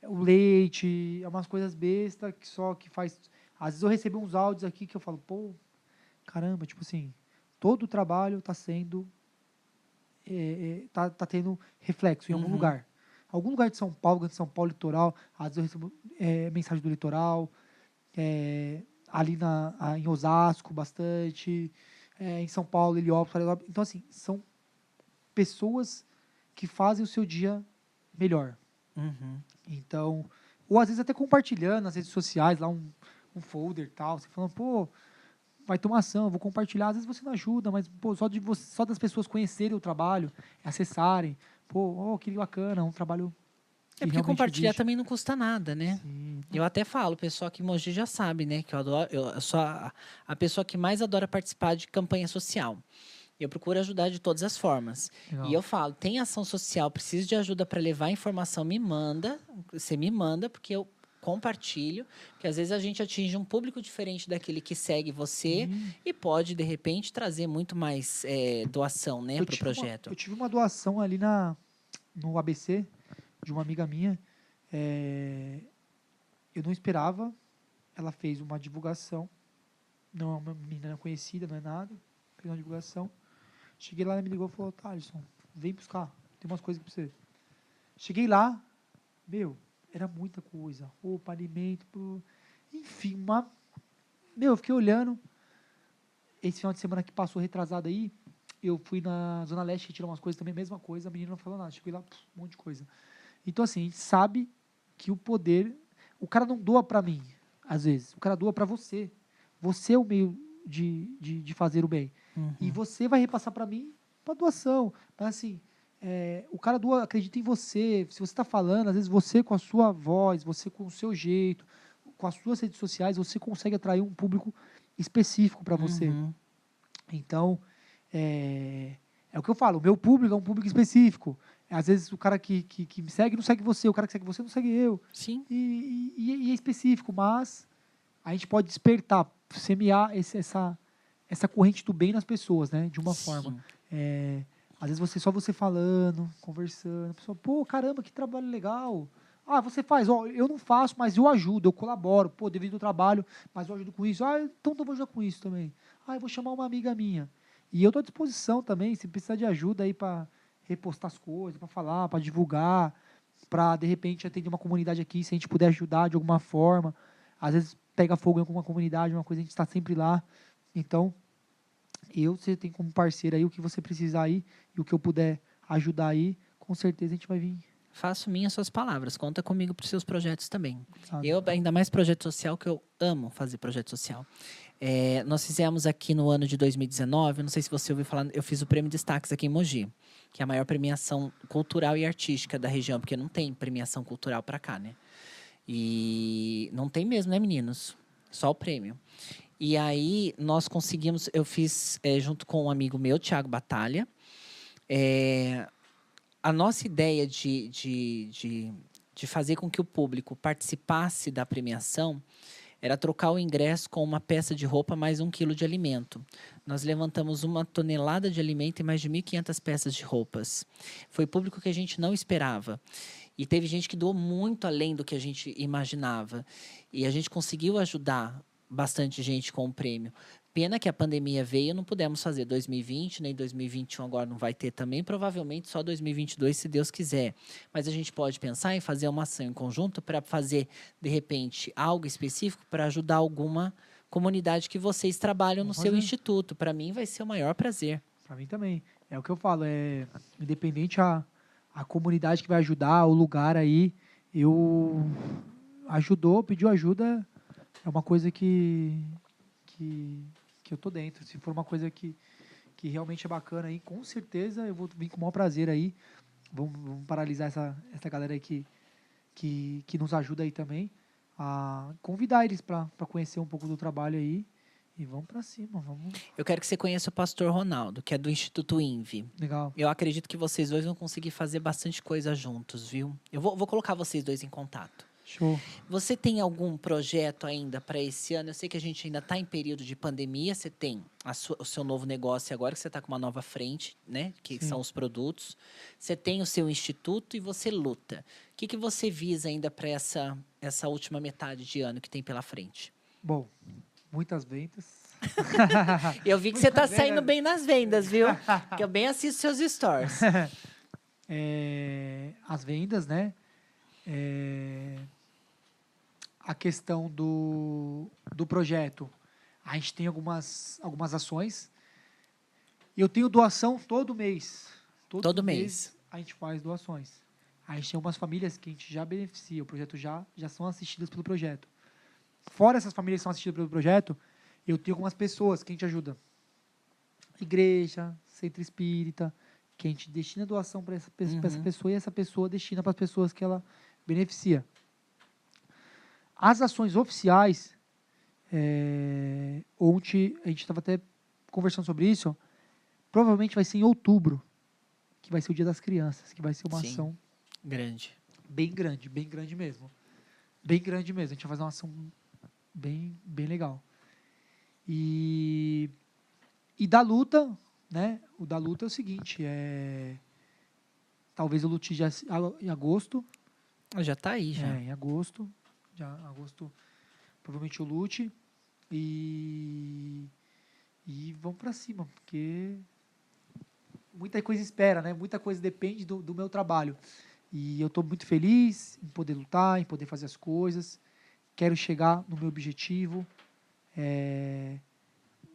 Speaker 2: o leite, é umas coisas bestas que só que faz. Às vezes eu recebo uns áudios aqui que eu falo, pô, caramba, tipo assim, todo o trabalho está sendo. É, é, tá, tá tendo reflexo em algum uhum. lugar. Algum lugar de São Paulo, de São Paulo, litoral, às vezes eu recebo é, mensagem do litoral, é, ali na, em Osasco bastante, é, em São Paulo, Heliópolis. Então, assim, são pessoas que fazem o seu dia melhor.
Speaker 1: Uhum.
Speaker 2: Então, ou às vezes até compartilhando nas redes sociais, lá um, um folder tal, você falando, pô, vai tomar ação, vou compartilhar. Às vezes você não ajuda, mas pô, só, de você, só das pessoas conhecerem o trabalho, acessarem, pô, oh, que bacana, um trabalho
Speaker 1: é porque compartilhar também não custa nada, né? Sim. Eu até falo, o pessoal aqui em Mogi já sabe, né? Que eu adoro, eu sou a, a pessoa que mais adora participar de campanha social. Eu procuro ajudar de todas as formas. Legal. E eu falo, tem ação social, preciso de ajuda para levar informação, me manda. Você me manda, porque eu compartilho, que às vezes a gente atinge um público diferente daquele que segue você
Speaker 2: Hum.
Speaker 1: e pode, de repente, trazer muito mais é, doação né, para o
Speaker 2: tive uma-
Speaker 1: projeto.
Speaker 2: eu tive uma doação ali na, no ABC de uma amiga minha. é, eu não esperava. Ela fez uma divulgação. Não é uma menina conhecida, não é nada. Fez uma divulgação. Cheguei lá, ela me ligou e falou: Thaleson, vem buscar. Tem umas coisas pra você. Cheguei lá, meu, era muita coisa. Roupa, alimento, pro- enfim, uma. Meu, eu fiquei olhando. Esse final de semana que passou retrasado aí, eu fui na Zona Leste tirar umas coisas também, mesma coisa, a menina não falou nada. Cheguei lá, pff, um monte de coisa. Então, assim, a gente sabe que o poder. O cara não doa pra mim, às vezes. O cara doa pra você. Você é o meio de, de, de fazer o bem.
Speaker 1: Uhum.
Speaker 2: E você vai repassar para mim para doação. Mas assim, é, o cara doa, acredita em você. Se você está falando, às vezes você com a sua voz, você com o seu jeito, com as suas redes sociais, você consegue atrair um público específico para você.
Speaker 1: Uhum.
Speaker 2: Então, é, é o que eu falo, o meu público é um público específico. Às vezes o cara que, que, que me segue não segue você, o cara que segue você não segue eu.
Speaker 1: Sim.
Speaker 2: E, e- e é específico, mas a gente pode despertar, semear esse- essa, essa corrente do bem nas pessoas, né? De uma forma.
Speaker 1: Sim.
Speaker 2: É, às vezes você só você falando, conversando, a pessoa, pô, caramba, que trabalho legal. Ah, você faz, ó, eu não faço, mas eu ajudo, eu colaboro, pô, devido ao trabalho, mas eu ajudo com isso. Ah, então eu vou ajudar com isso também. Ah, eu vou chamar uma amiga minha. E eu estou à disposição também, se precisar de ajuda aí para repostar as coisas, para falar, para divulgar, para de repente atender uma comunidade aqui, se a gente puder ajudar de alguma forma. Às vezes pega fogo em alguma comunidade, uma coisa a gente está sempre lá. Então, eu você tem como parceiro aí o que você precisar aí e o que eu puder ajudar aí, com certeza a gente vai vir.
Speaker 1: Faço minhas suas palavras. Conta comigo para os seus projetos também.
Speaker 2: sabe?
Speaker 1: Eu, ainda mais projeto social, que eu amo fazer projeto social. É, nós fizemos aqui no ano de 2019, não sei se você ouviu falar, eu fiz o Prêmio Destaques aqui em Mogi, que é a maior premiação cultural e artística da região, porque não tem premiação cultural para cá, né? E não tem mesmo, né, meninos? Só o prêmio. E aí nós conseguimos, eu fiz é, junto com um amigo meu, Thiago Batalha, é, a nossa ideia de, de, de, de fazer com que o público participasse da premiação era trocar o ingresso com uma peça de roupa mais um quilo de alimento. Nós levantamos uma tonelada de alimento e mais de 1.500 peças de roupas. Foi público que a gente não esperava. E teve gente que doou muito além do que a gente imaginava. E a gente conseguiu ajudar bastante gente com o prêmio. Pena que a pandemia veio, não pudemos fazer 2020, nem 2021 agora não vai ter também, provavelmente só 2022, se Deus quiser. Mas a gente pode pensar em fazer uma ação em conjunto para fazer, de repente, algo específico para ajudar alguma comunidade que vocês trabalham no
Speaker 2: Vamos
Speaker 1: seu
Speaker 2: fazer.
Speaker 1: instituto. Para mim vai ser o maior prazer.
Speaker 2: Para mim também. É o que eu falo, é independente a, a comunidade que vai ajudar, o lugar aí, eu ajudou, pediu ajuda, é uma coisa que que, que eu tô dentro. Se for uma coisa que, que realmente é bacana aí, com certeza eu vou vir com o maior prazer aí. Vamos, vamos paralisar essa, essa galera aí que, que, que nos ajuda aí também. A convidar eles para conhecer um pouco do trabalho aí. E vamos para cima, vamos.
Speaker 1: Eu quero que você conheça o pastor Ronaldo, que é do Instituto INVI.
Speaker 2: Legal.
Speaker 1: Eu acredito que vocês dois vão conseguir fazer bastante coisa juntos, viu? Eu vou, vou colocar vocês dois em contato.
Speaker 2: Show.
Speaker 1: Você tem algum projeto ainda para esse ano? Eu sei que a gente ainda está em período de pandemia. Você tem a sua- o seu novo negócio agora, que você está com uma nova frente, né? Que
Speaker 2: Sim.
Speaker 1: são os produtos. Você tem o seu instituto e você luta. O que, que você visa ainda para essa, essa última metade de ano que tem pela frente?
Speaker 2: Bom, muitas vendas.
Speaker 1: Eu vi que você está saindo bem nas vendas, viu? que eu bem assisto seus stories.
Speaker 2: É, as vendas, né? É, a questão do, do projeto. A gente tem algumas, algumas ações. Eu tenho doação todo mês.
Speaker 1: Todo mês.
Speaker 2: a gente faz doações. A gente tem umas famílias que a gente já beneficia. O projeto já, já são assistidas pelo projeto. Fora essas famílias que são assistidas pelo projeto, eu tenho algumas pessoas que a gente ajuda. Igreja, centro espírita, que a gente destina doação para essa, pra essa
Speaker 1: Uhum.
Speaker 2: pessoa e essa pessoa destina para as pessoas que ela beneficia. As ações oficiais, é, ontem a gente estava até conversando sobre isso, provavelmente vai ser em outubro, que vai ser o Dia das Crianças, que vai ser uma
Speaker 1: Sim.
Speaker 2: ação
Speaker 1: Grande.
Speaker 2: bem grande, bem grande mesmo. bem grande mesmo. A gente vai fazer uma ação bem, bem legal. E, e da luta, né? O da luta é o seguinte, é talvez eu lute já em agosto.
Speaker 1: Ah, já está aí já.
Speaker 2: É, em agosto, já agosto provavelmente eu lute e e vamos para cima, porque muita coisa espera, né? Muita coisa depende do, do meu trabalho. E eu estou muito feliz em poder lutar, em poder fazer as coisas. Quero chegar no meu objetivo. É,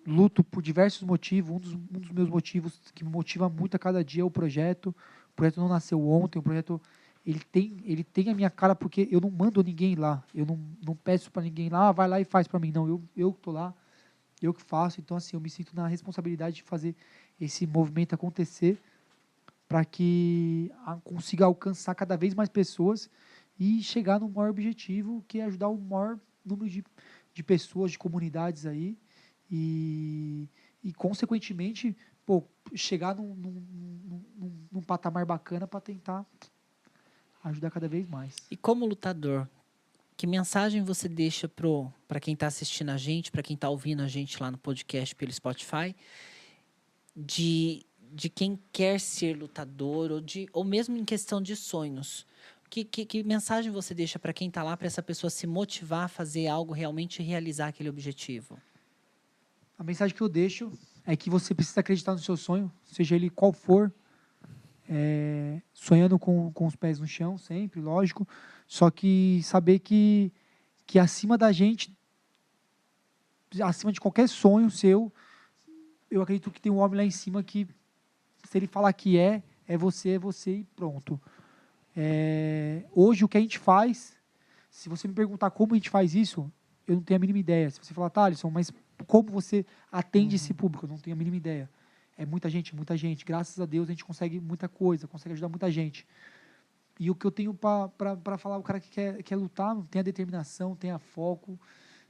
Speaker 2: luto por diversos motivos. Um dos, um dos, meus motivos que me motiva muito a cada dia é o projeto. O projeto não nasceu ontem. O projeto ele tem, ele tem a minha cara porque eu não mando ninguém lá. Eu não, não peço para ninguém lá, ah, vai lá e faz para mim. Não, eu eu estou lá, eu que faço. Então assim, eu me sinto na responsabilidade de fazer esse movimento acontecer para que consiga alcançar cada vez mais pessoas e chegar no maior objetivo, que é ajudar o maior número de, de pessoas, de comunidades aí, e, e consequentemente, pô, chegar num, num, num, num patamar bacana para tentar ajudar cada vez mais.
Speaker 1: E como lutador, que mensagem você deixa para quem está assistindo a gente, para quem está ouvindo a gente lá no podcast pelo Spotify, de de quem quer ser lutador ou, de, ou mesmo em questão de sonhos. Que, que, que mensagem você deixa para quem está lá, para essa pessoa se motivar a fazer algo, realmente realizar aquele objetivo?
Speaker 2: A mensagem que eu deixo é que você precisa acreditar no seu sonho, seja ele qual for, é, sonhando com, com os pés no chão, sempre, lógico, só que saber que, que acima da gente, acima de qualquer sonho seu, eu acredito que tem um homem lá em cima que se ele falar que é, é você, é você e pronto. É, hoje, o que a gente faz, se você me perguntar como a gente faz isso, eu não tenho a mínima ideia. Se você falar, Thaleson, mas como você atende uhum. esse público? Eu não tenho a mínima ideia. É muita gente, muita gente. Graças a Deus a gente consegue muita coisa, consegue ajudar muita gente. E o que eu tenho para falar, o cara que quer, quer lutar, tem a determinação, tem a foco,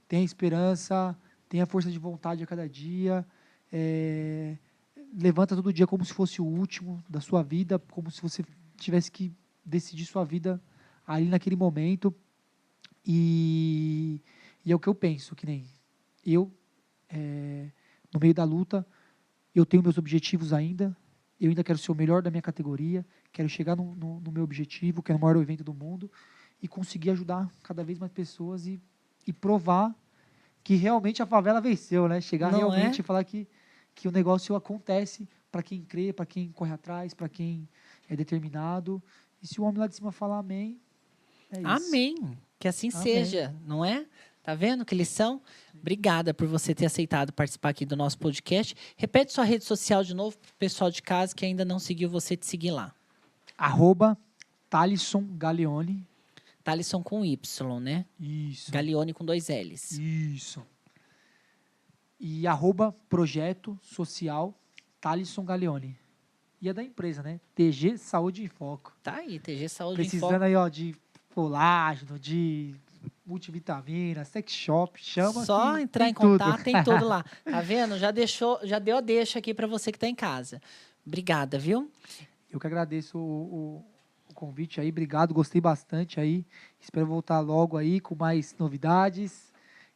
Speaker 2: tem a esperança, tem a força de vontade a cada dia. É, levanta todo dia como se fosse o último da sua vida, como se você tivesse que decidir sua vida ali naquele momento. E, e é o que eu penso, que nem eu, é, no meio da luta, eu tenho meus objetivos ainda, eu ainda quero ser o melhor da minha categoria, quero chegar no, no, no meu objetivo, que é o maior evento do mundo, e conseguir ajudar cada vez mais pessoas e, e provar que realmente a favela venceu, né? Chegar Não realmente é? e falar que que o negócio acontece para quem crê, para quem corre atrás, para quem é determinado. E se o homem lá de cima falar amém, é isso.
Speaker 1: Amém. Que assim amém. seja, não é? Tá vendo que lição? Obrigada por você ter aceitado participar aqui do nosso podcast. Repete sua rede social de novo para o pessoal de casa que ainda não seguiu você te seguir lá.
Speaker 2: Arroba Thalisson Galeone.
Speaker 1: Thalisson com Y, né?
Speaker 2: Isso.
Speaker 1: Galeone com dois L's.
Speaker 2: Isso e arroba projeto social Thalisson Galeone. E é da empresa, né? TG Saúde em Foco.
Speaker 1: Tá aí, TG Saúde
Speaker 2: Precisando em Foco. Precisando aí, ó, de colágeno, de multivitamina, sex shop, chama
Speaker 1: Só entrar em tudo. contato, tem tudo lá. Tá vendo? Já deixou, já deu a deixa aqui para você que está em casa. Obrigada, viu?
Speaker 2: Eu que agradeço o, o, o, convite aí, obrigado, gostei bastante aí. Espero voltar logo aí com mais novidades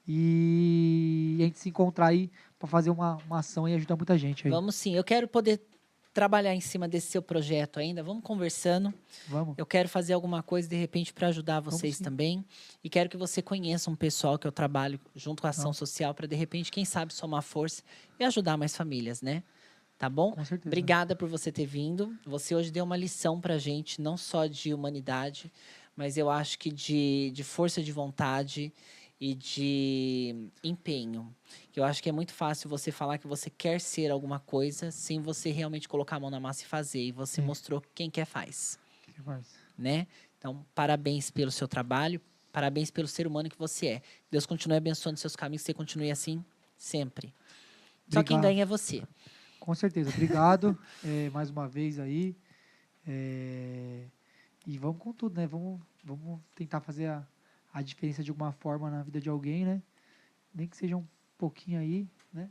Speaker 2: e a gente se encontrar aí para fazer uma, uma ação e ajudar muita gente aí.
Speaker 1: Vamos sim. Eu quero poder trabalhar em cima desse seu projeto ainda. Vamos conversando.
Speaker 2: Vamos.
Speaker 1: Eu quero fazer alguma coisa de repente para ajudar vocês também. E quero que você conheça um pessoal que eu trabalho junto com a ação Não. social para de repente, quem sabe, somar força e ajudar mais famílias, né? Tá bom?
Speaker 2: Com certeza.
Speaker 1: Obrigada por você ter vindo. Você hoje deu uma lição para gente, não só de humanidade, mas eu acho que de, de força de vontade e de empenho. Eu acho que é muito fácil você falar que você quer ser alguma coisa sem você realmente colocar a mão na massa e fazer. E você Sim. mostrou quem quer faz. Né? Então, parabéns pelo seu trabalho, parabéns pelo ser humano que você é. Deus continue abençoando seus caminhos, que você continue assim sempre. Obrigado. Só quem ganha é você.
Speaker 2: Com certeza. Obrigado é, mais uma vez aí. É, e vamos com tudo, né? Vamos, vamos tentar fazer a, a diferença de alguma forma na vida de alguém, né? Nem que seja um pouquinho aí, né?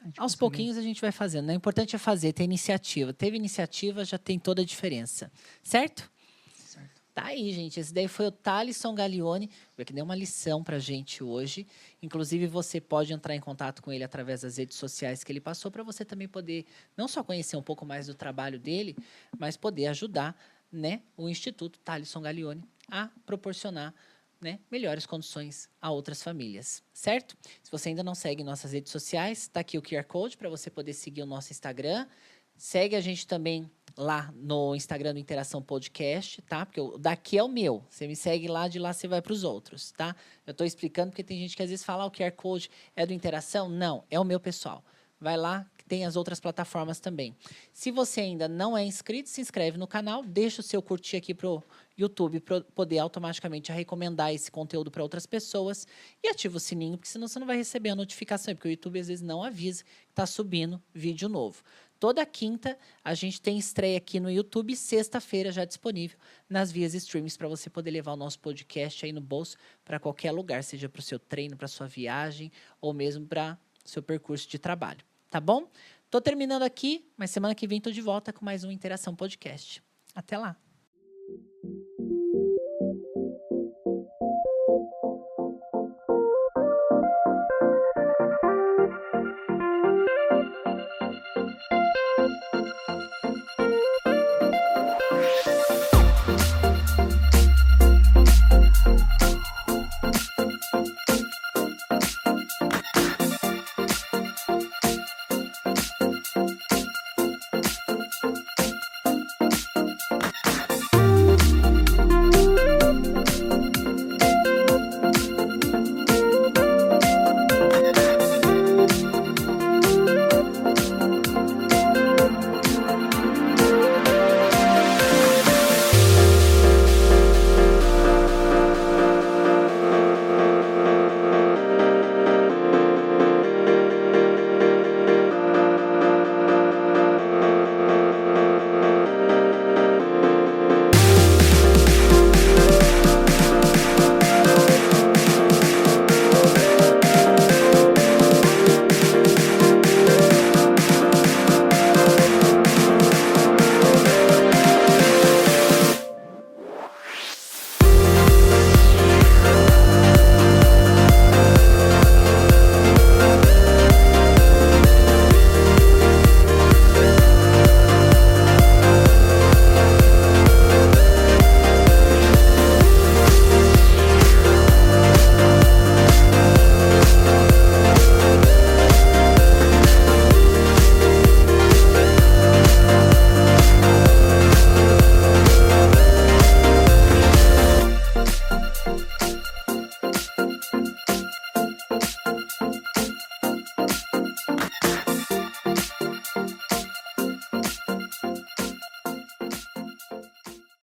Speaker 1: Aos consegue... pouquinhos a gente vai fazendo. Né? O importante é fazer, ter iniciativa. Teve iniciativa, já tem toda a diferença. Certo?
Speaker 2: Certo.
Speaker 1: Tá aí, gente. Esse daí foi o Thalisson Gaglione, que deu uma lição pra gente hoje. Inclusive, você pode entrar em contato com ele através das redes sociais que ele passou, para você também poder não só conhecer um pouco mais do trabalho dele, mas poder ajudar né, o Instituto Thalisson Gaglione a proporcionar né, melhores condições a outras famílias, certo? Se você ainda não segue nossas redes sociais, está aqui o QR Code para você poder seguir o nosso Instagram. Segue a gente também lá no Instagram do Interação Podcast, tá? Porque o daqui é o meu. Você me segue lá, de lá você vai para os outros, tá? Eu estou explicando porque tem gente que às vezes fala ah, o QR Code é do Interação. Não, é o meu pessoal. Vai lá, tem as outras plataformas também. Se você ainda não é inscrito, se inscreve no canal, deixa o seu curtir aqui pro YouTube para poder automaticamente recomendar esse conteúdo para outras pessoas e ativa o sininho, porque senão você não vai receber a notificação, porque o YouTube às vezes não avisa que está subindo vídeo novo. Toda quinta a gente tem estreia aqui no YouTube, sexta-feira já disponível nas vias streams para você poder levar o nosso podcast aí no bolso para qualquer lugar, seja para o seu treino, para sua viagem ou mesmo para seu percurso de trabalho, tá bom? Tô terminando aqui, mas semana que vem tô de volta com mais um Interação Podcast. Até lá.